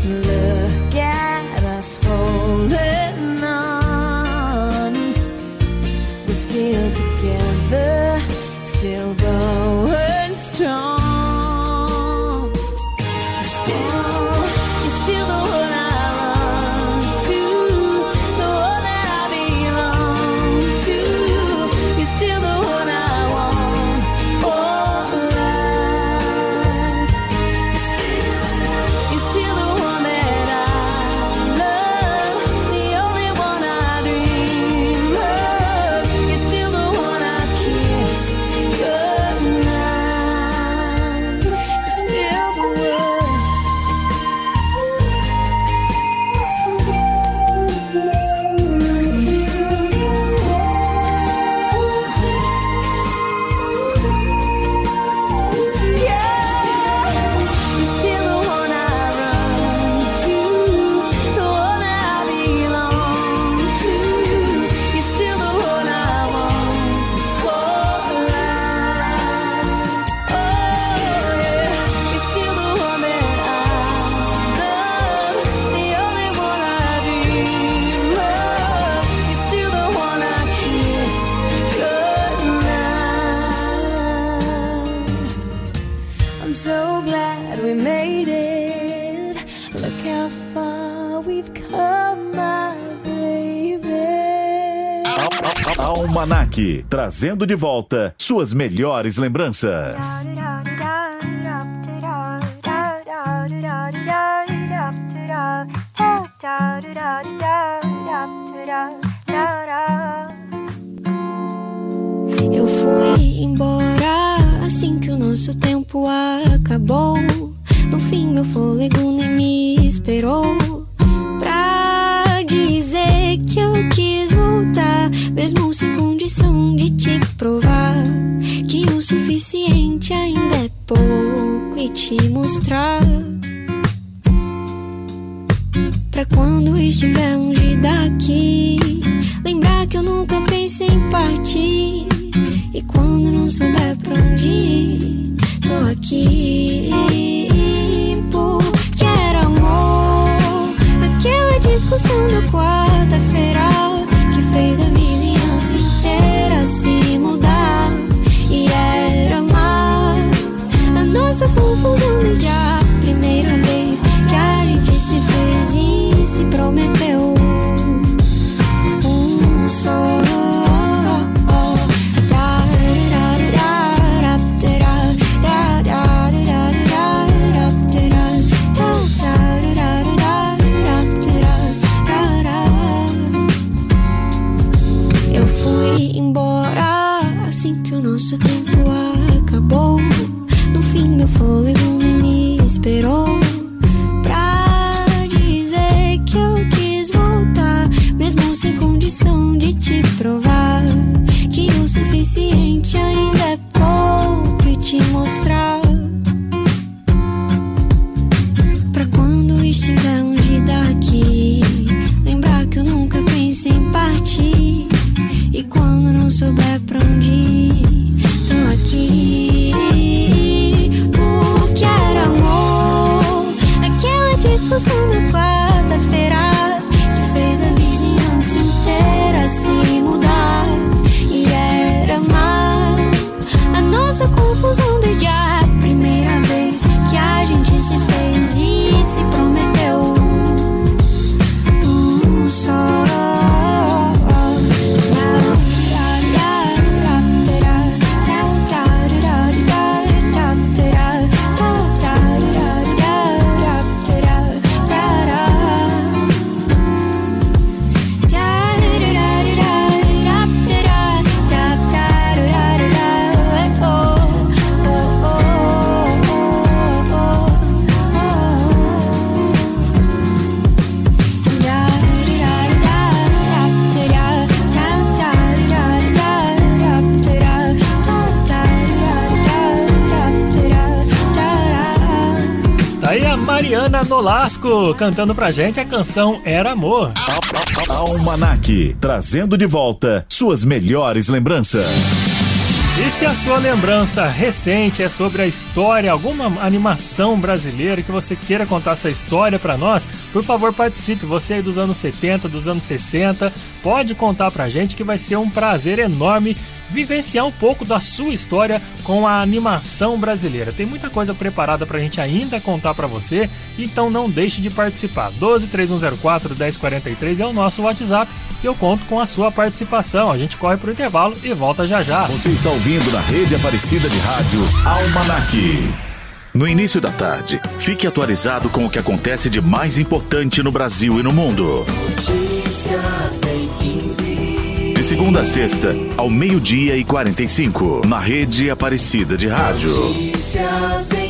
Look at us holding on. We're still together, still Trazendo de volta suas melhores lembranças. mostrar Nolasco cantando pra gente a canção Era Amor. Almanac, trazendo de volta suas melhores lembranças. E se a sua lembrança recente é sobre a história, alguma animação brasileira que você queira contar essa história pra nós, por favor participe. Você aí dos anos 70, dos anos 60, pode contar pra gente que vai ser um prazer enorme vivenciar um pouco da sua história com a animação brasileira. Tem muita coisa preparada pra gente ainda contar pra você, então não deixe de participar. 12 3104 1043 é o nosso WhatsApp e eu conto com a sua participação. A gente corre pro intervalo e volta já já. Você está ouvindo na rede Aparecida de Rádio Almanac. No início da tarde, fique atualizado com o que acontece de mais importante no Brasil e no mundo. Notícias em 15. De segunda a sexta, ao meio-dia e 45, na rede Aparecida de Rádio. Notícias em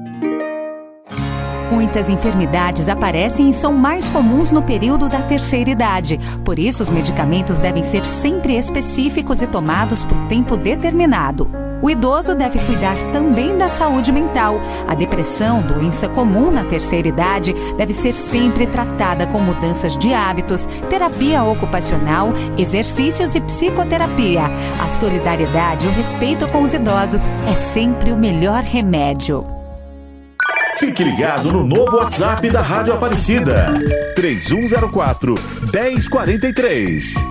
Muitas enfermidades aparecem e são mais comuns no período da terceira idade. Por isso, os medicamentos devem ser sempre específicos e tomados por tempo determinado. O idoso deve cuidar também da saúde mental. A depressão, doença comum na terceira idade, deve ser sempre tratada com mudanças de hábitos, terapia ocupacional, exercícios e psicoterapia. A solidariedade e o respeito com os idosos é sempre o melhor remédio. Fique ligado no novo WhatsApp da Rádio Aparecida. 3104 1043.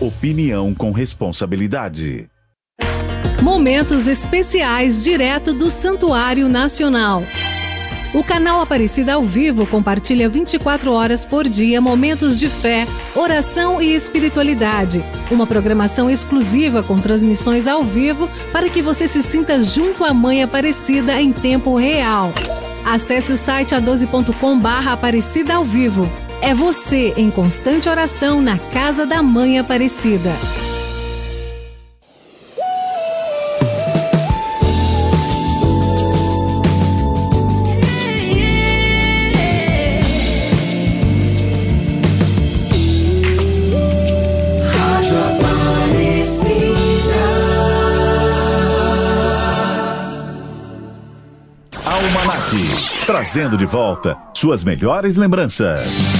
Opinião com responsabilidade. Momentos especiais direto do Santuário Nacional. O canal Aparecida ao Vivo compartilha 24 horas por dia momentos de fé, oração e espiritualidade. Uma programação exclusiva com transmissões ao vivo para que você se sinta junto à Mãe Aparecida em tempo real. Acesse o site a12.com barra Aparecida ao Vivo. É você em constante oração na casa da Mãe Aparecida. Rádio Aparecida. Almanac, trazendo de volta suas melhores lembranças.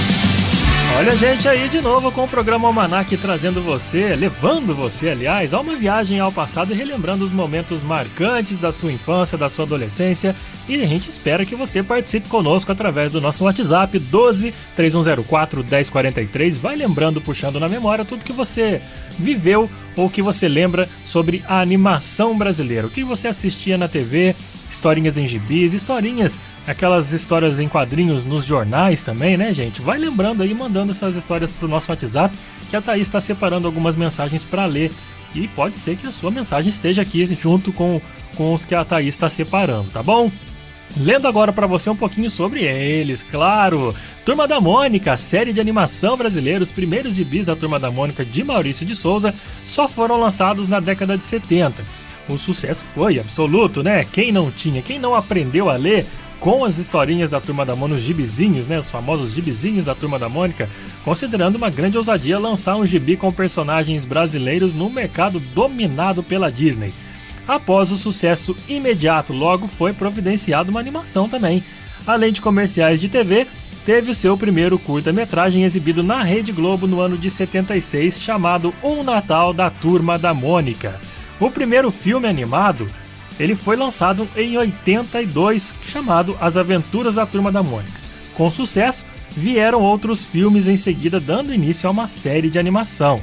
Olha a gente aí de novo com o programa Almanac trazendo você, levando você, aliás, a uma viagem ao passado e relembrando os momentos marcantes da sua infância, da sua adolescência. E a gente espera que você participe conosco através do nosso WhatsApp 12 3104 1043. Vai lembrando, puxando na memória tudo que você viveu ou que você lembra sobre a animação brasileira. O que você assistia na TV, historinhas em gibis, historinhas, aquelas histórias em quadrinhos nos jornais também, né, gente? Vai lembrando aí, mandando essas histórias pro nosso WhatsApp, que a Thaís está separando algumas mensagens para ler. E pode ser que a sua mensagem esteja aqui junto com, com os que a Thaís está separando, tá bom? Lendo agora para você um pouquinho sobre eles, claro. Turma da Mônica, série de animação brasileira, os primeiros gibis da Turma da Mônica de Maurício de Souza só foram lançados na década de 70. O sucesso foi absoluto, né? Quem não tinha, quem não aprendeu a ler com as historinhas da Turma da Mônica, os gibizinhos, né? Os famosos gibizinhos da Turma da Mônica, considerando uma grande ousadia lançar um gibi com personagens brasileiros no mercado dominado pela Disney. Após o sucesso imediato, logo foi providenciada uma animação também. Além de comerciais de TV, teve o seu primeiro curta-metragem exibido na Rede Globo no ano de 76, chamado Um Natal da Turma da Mônica. O primeiro filme animado, ele foi lançado em 82, chamado As Aventuras da Turma da Mônica. Com sucesso, vieram outros filmes em seguida, dando início a uma série de animação.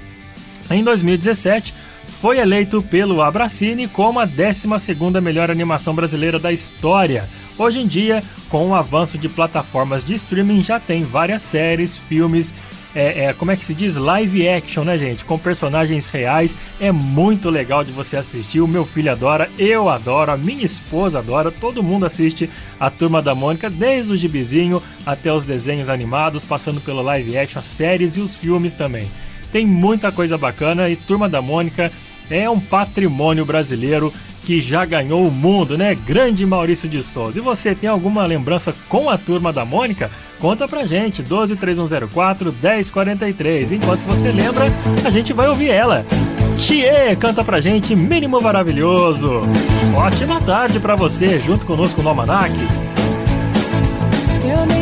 Em 2017, foi eleito pelo Abracine como a 12ª melhor animação brasileira da história. Hoje em dia, com o avanço de plataformas de streaming, já tem várias séries, filmes, é, é, como é que se diz? Live action, né, gente? Com personagens reais. É muito legal de você assistir. O meu filho adora, eu adoro, a minha esposa adora, todo mundo assiste a Turma da Mônica, desde o gibizinho até os desenhos animados, passando pelo live action, as séries e os filmes também. Tem muita coisa bacana e Turma da Mônica é um patrimônio brasileiro que já ganhou o mundo, né? Grande Maurício de Souza. E você tem alguma lembrança com a Turma da Mônica? Conta pra gente, 12 3104 1043. Enquanto você lembra, a gente vai ouvir ela. Tchê, canta pra gente Mínimo Maravilhoso. Ótima tarde pra você, junto conosco no Almanac. Eu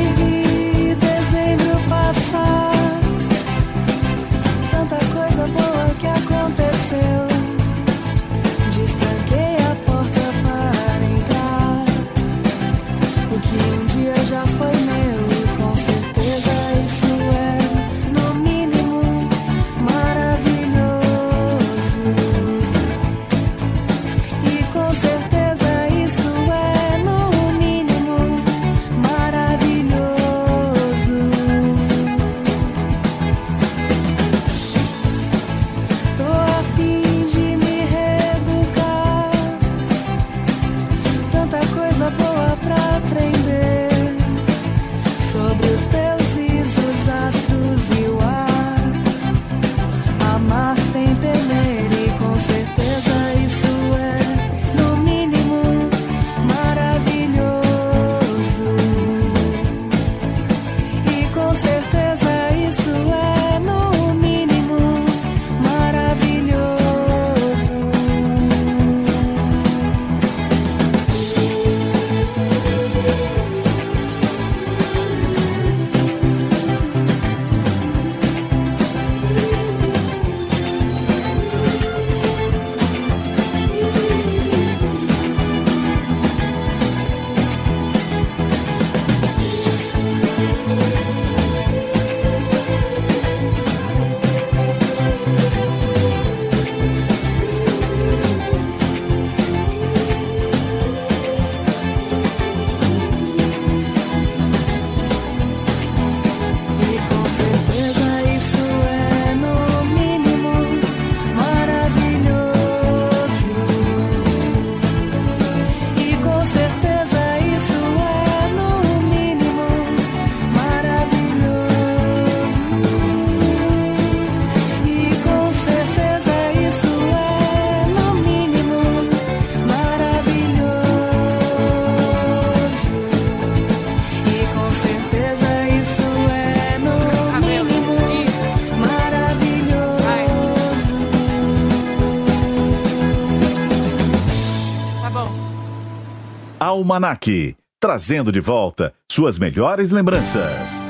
Almanac, trazendo de volta suas melhores lembranças.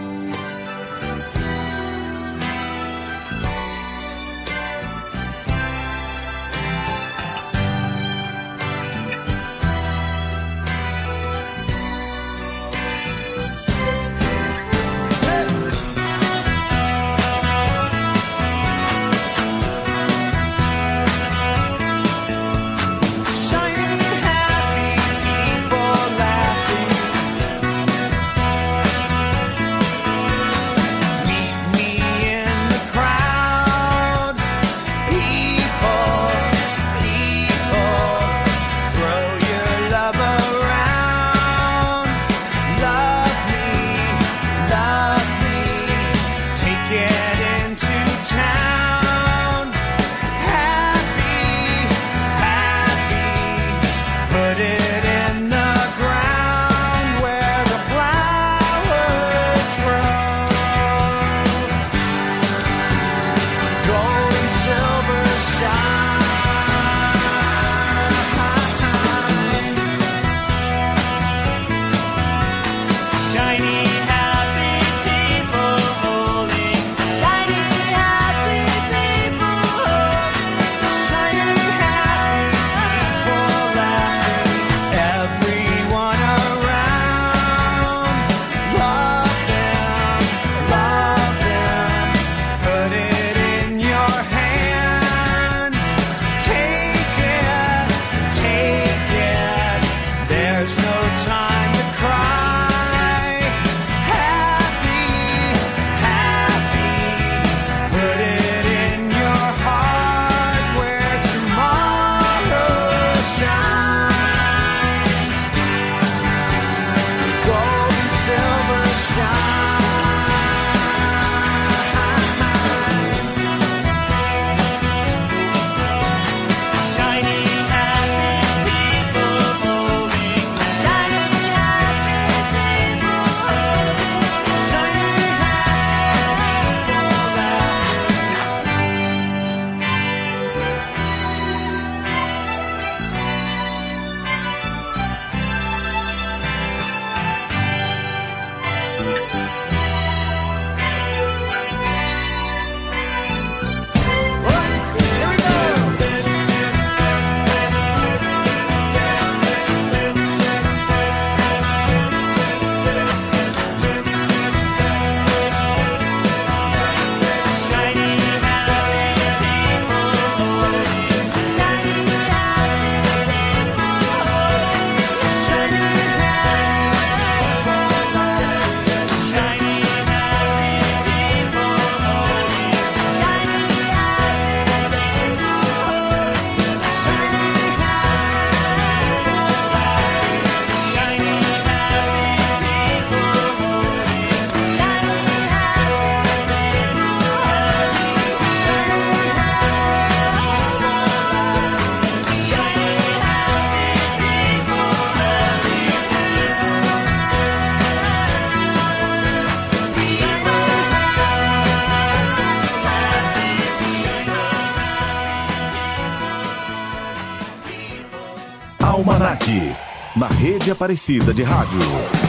Aparecida de Rádio.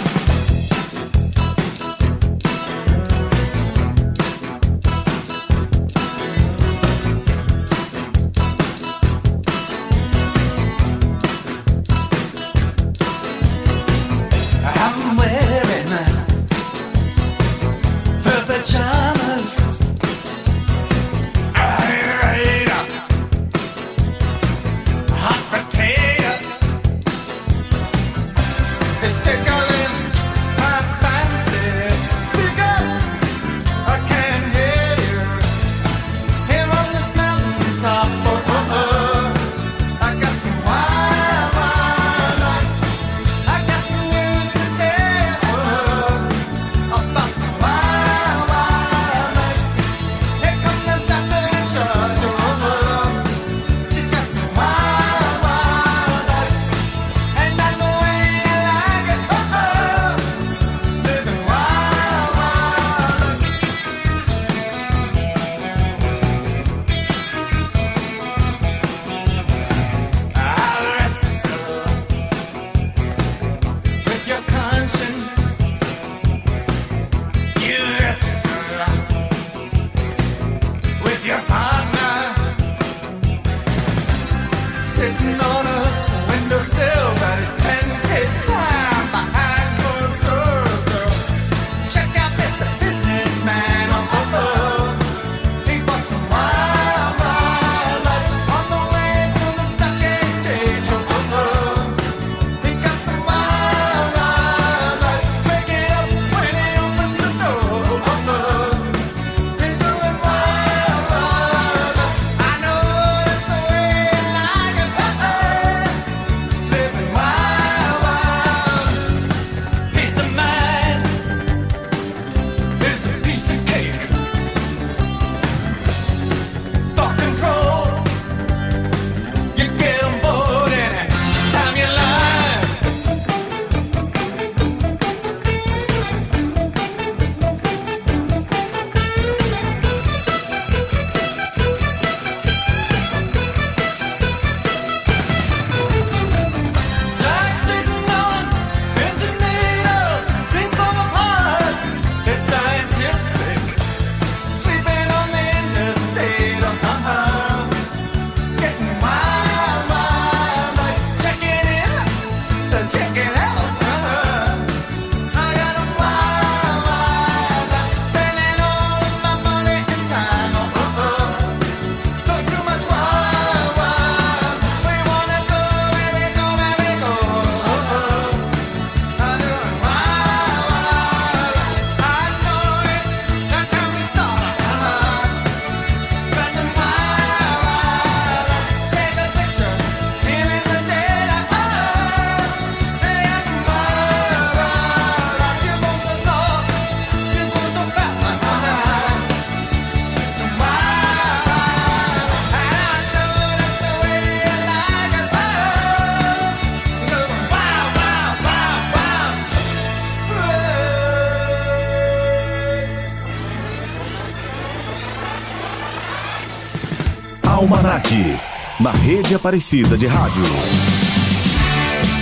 Aparecida de Rádio.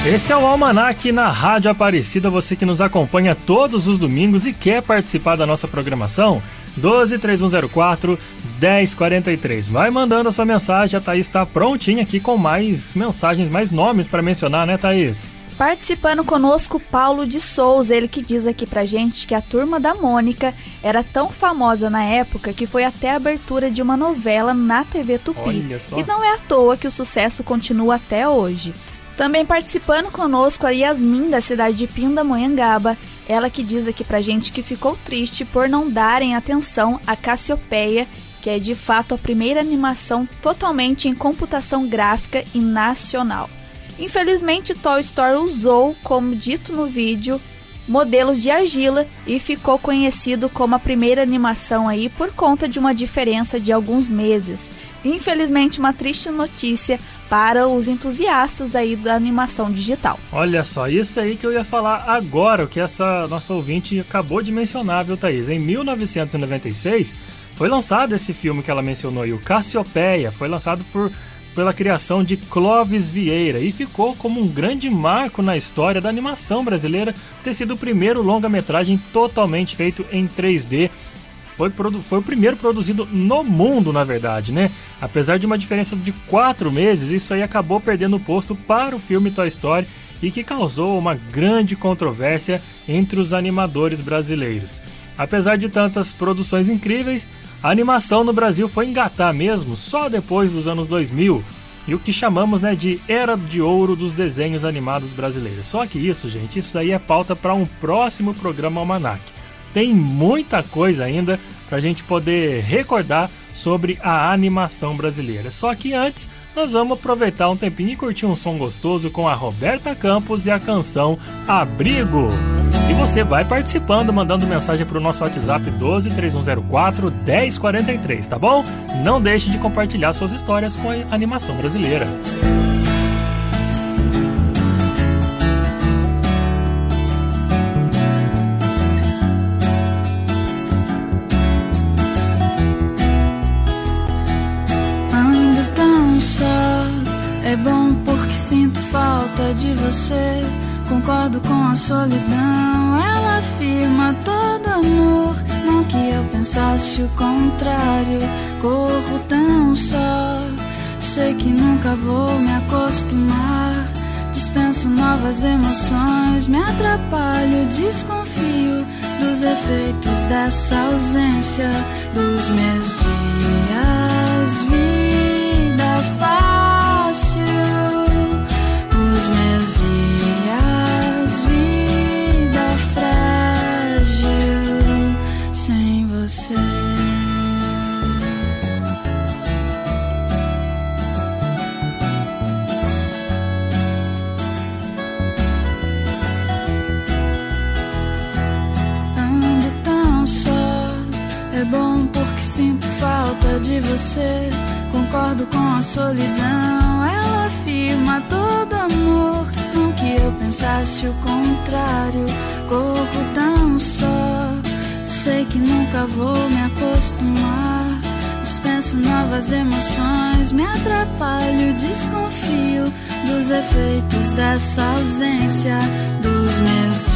Esse é o Almanac na Rádio Aparecida, você que nos acompanha todos os domingos e quer participar da nossa programação? 12 3104 1043. Vai mandando a sua mensagem, a Thaís está prontinha aqui com mais mensagens, mais nomes para mencionar, né, Thaís? Participando conosco, Paulo de Souza, ele que diz aqui pra gente que a turma da Mônica era tão famosa na época que foi até a abertura de uma novela na TV Tupi. E não é à toa que o sucesso continua até hoje. Também participando conosco a Yasmin, da cidade de Pindamonhangaba, ela que diz aqui pra gente que ficou triste por não darem atenção a Cassiopeia, que é de fato a primeira animação totalmente em computação gráfica e nacional. Infelizmente, Toy Story usou, como dito no vídeo, modelos de argila e ficou conhecido como a primeira animação aí por conta de uma diferença de alguns meses. Infelizmente, uma triste notícia para os entusiastas aí da animação digital. Olha só, isso aí que eu ia falar agora, o que essa nossa ouvinte acabou de mencionar, viu, Thaís? Em 1996 foi lançado esse filme que ela mencionou aí, o Cassiopeia. Foi lançado por pela criação de Clóvis Vieira e ficou como um grande marco na história da animação brasileira ter sido o primeiro longa-metragem totalmente feito em 3D. Foi, foi o primeiro produzido no mundo, na verdade, né? Apesar de uma diferença de quatro meses, isso aí acabou perdendo o posto para o filme Toy Story e que causou uma grande controvérsia entre os animadores brasileiros. Apesar de tantas produções incríveis, a animação no Brasil foi engatar mesmo só depois dos anos 2000 e o que chamamos né, de era de ouro dos desenhos animados brasileiros. Só que isso, gente, isso daí é pauta para um próximo programa Almanac. Tem muita coisa ainda para a gente poder recordar sobre a animação brasileira. Só que antes, nós vamos aproveitar um tempinho e curtir um som gostoso com a Roberta Campos e a canção Abrigo. E você vai participando, mandando mensagem para o nosso WhatsApp 12 3104 1043, tá bom? Não deixe de compartilhar suas histórias com a animação brasileira. Ando tão só, é bom porque sinto falta de você. Concordo com a solidão, ela afirma todo amor. Não que eu pensasse o contrário, corro tão só. Sei que nunca vou me acostumar. Dispenso novas emoções, me atrapalho, desconfio dos efeitos dessa ausência dos meus dias. Sinto falta de você. Concordo com a solidão, ela afirma todo amor. Não que eu pensasse o contrário, corro tão só. Sei que nunca vou me acostumar. Dispenso novas emoções, me atrapalho, desconfio dos efeitos dessa ausência dos meus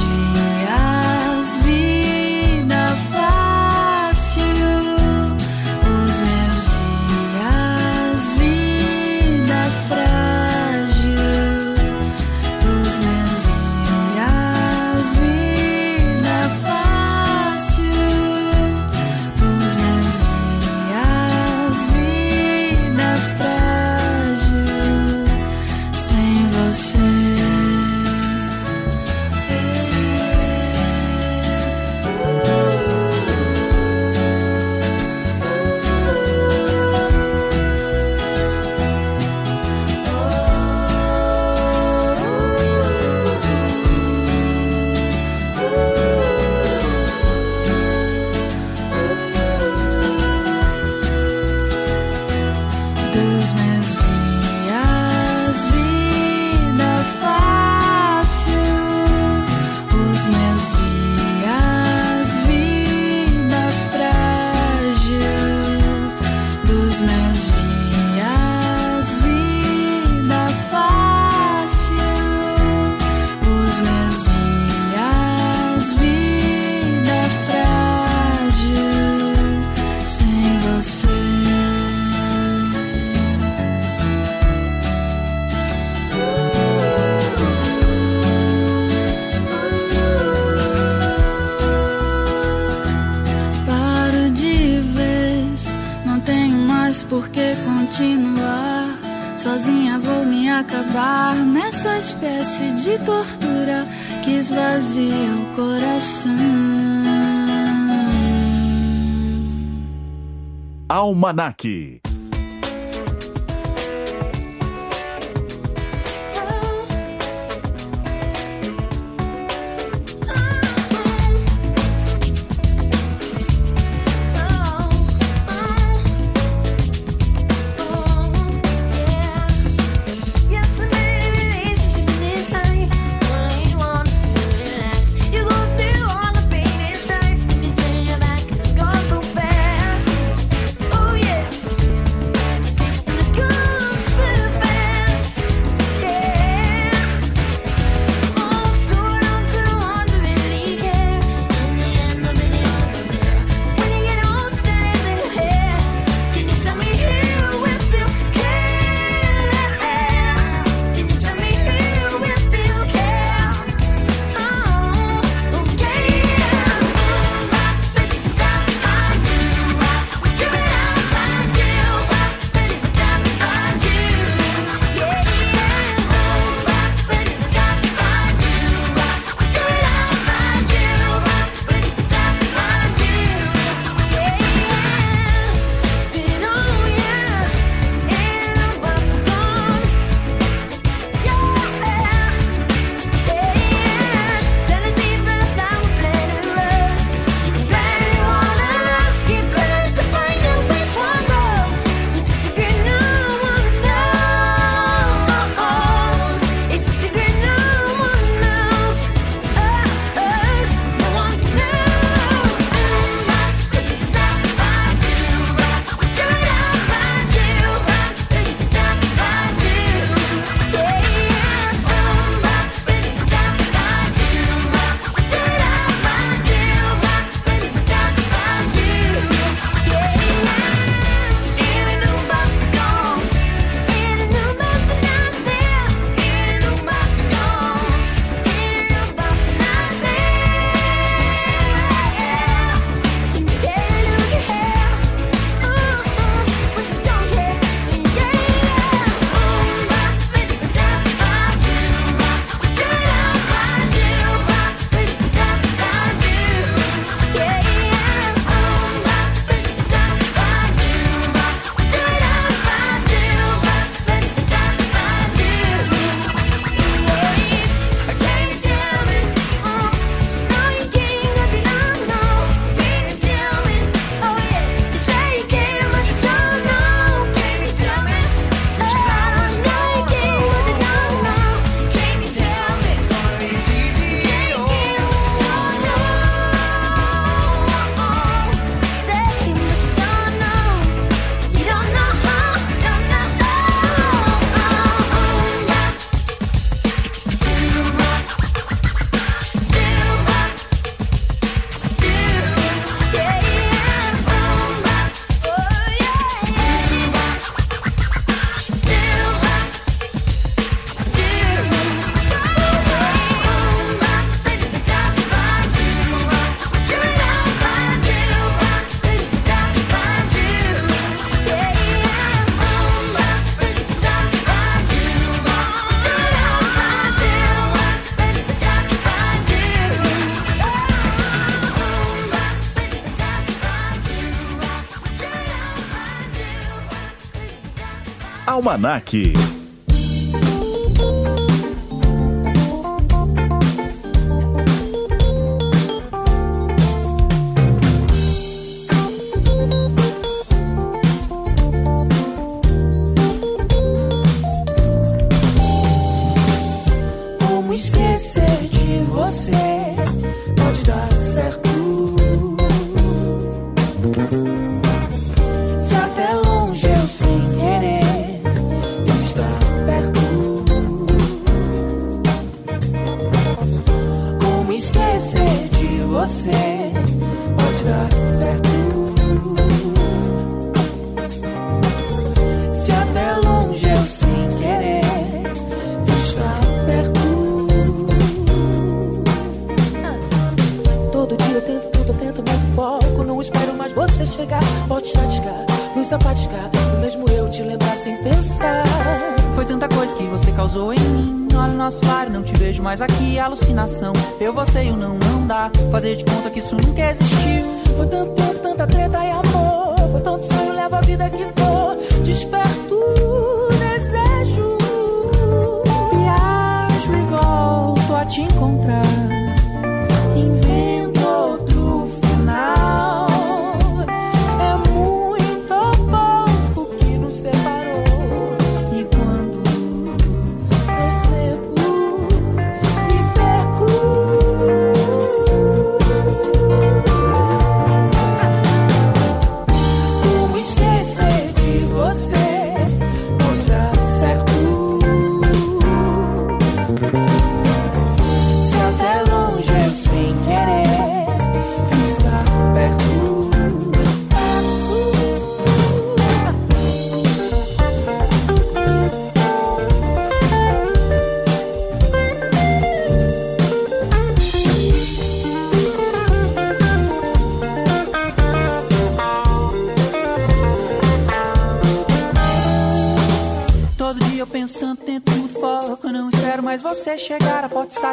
por que continuar. Sozinha vou me acabar nessa espécie de tortura que esvazia o coração. Almanac. Almanac.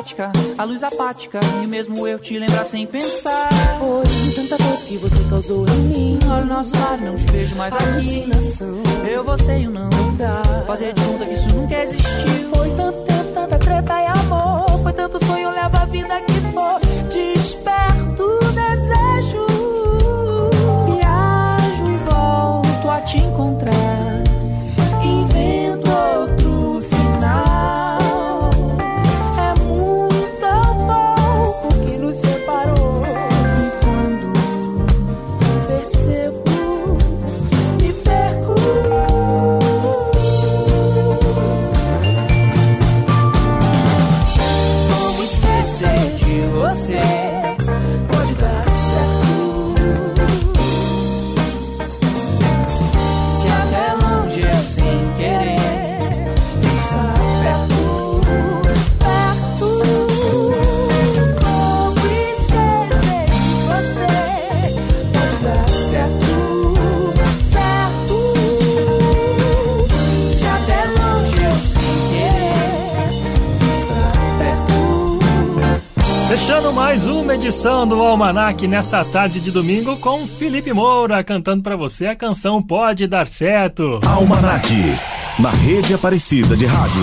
A porta estática, a luz apática. E mesmo eu te lembrar sem pensar. Foi tanta coisa que você causou em mim. Olha o nosso lar, não te vejo mais aqui. Eu, você e o não. dá. Fazer de conta que isso nunca existiu. Foi tanto tempo, tanta treta e amor. Foi tanto sonho, leva a vida que Fechando mais uma edição do Almanac nessa tarde de domingo com Felipe Moura cantando pra você a canção Pode Dar Certo. Almanac, na rede Aparecida de Rádio.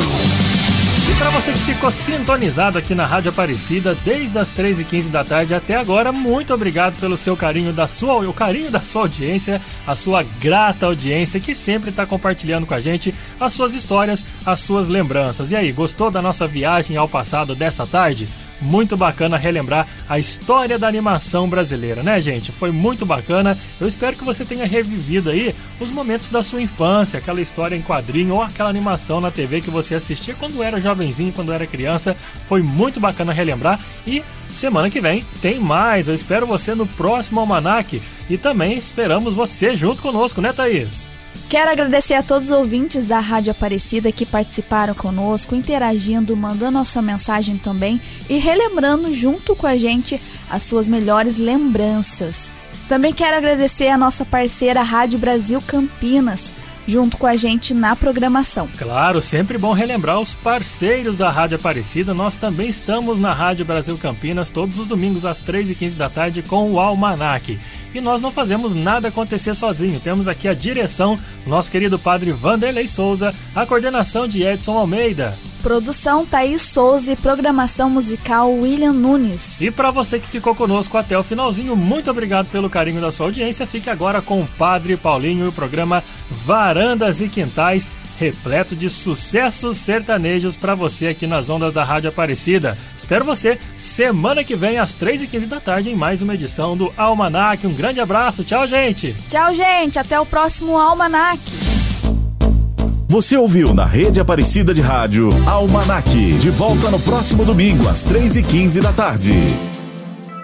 E pra você que ficou sintonizado aqui na Rádio Aparecida desde as 3h15 da tarde até agora, muito obrigado pelo seu carinho da sua, o carinho da sua audiência, a sua grata audiência que sempre está compartilhando com a gente as suas histórias, as suas lembranças. E aí, gostou da nossa viagem ao passado dessa tarde? Muito bacana relembrar a história da animação brasileira, né, gente? Foi muito bacana. Eu espero que você tenha revivido aí os momentos da sua infância, aquela história em quadrinho ou aquela animação na TV que você assistia quando era jovenzinho, quando era criança. Foi muito bacana relembrar e semana que vem tem mais. Eu espero você no próximo Almanac e também esperamos você junto conosco, né, Thaís? Quero agradecer a todos os ouvintes da Rádio Aparecida que participaram conosco, interagindo, mandando a sua mensagem também e relembrando junto com a gente as suas melhores lembranças. Também quero agradecer a nossa parceira Rádio Brasil Campinas. junto com a gente na programação. Claro, sempre bom relembrar os parceiros da Rádio Aparecida. Nós também estamos na Rádio Brasil Campinas todos os domingos às 3h15 da tarde com o Almanac. E nós não fazemos nada acontecer sozinho. Temos aqui a direção do nosso querido padre Vanderlei Souza, a coordenação de Edson Almeida. Produção Thaís Souza e programação musical William Nunes. E para você que ficou conosco até o finalzinho, muito obrigado pelo carinho da sua audiência. Fique agora com o Padre Paulinho e o programa Varandas e Quintais, repleto de sucessos sertanejos para você aqui nas ondas da Rádio Aparecida. Espero você semana que vem às 3h15 da tarde em mais uma edição do Almanac. Um grande abraço, tchau, gente! Tchau, gente, até o próximo Almanac. Você ouviu na Rede Aparecida de Rádio Almanac. De volta no próximo domingo às 3h15 da tarde.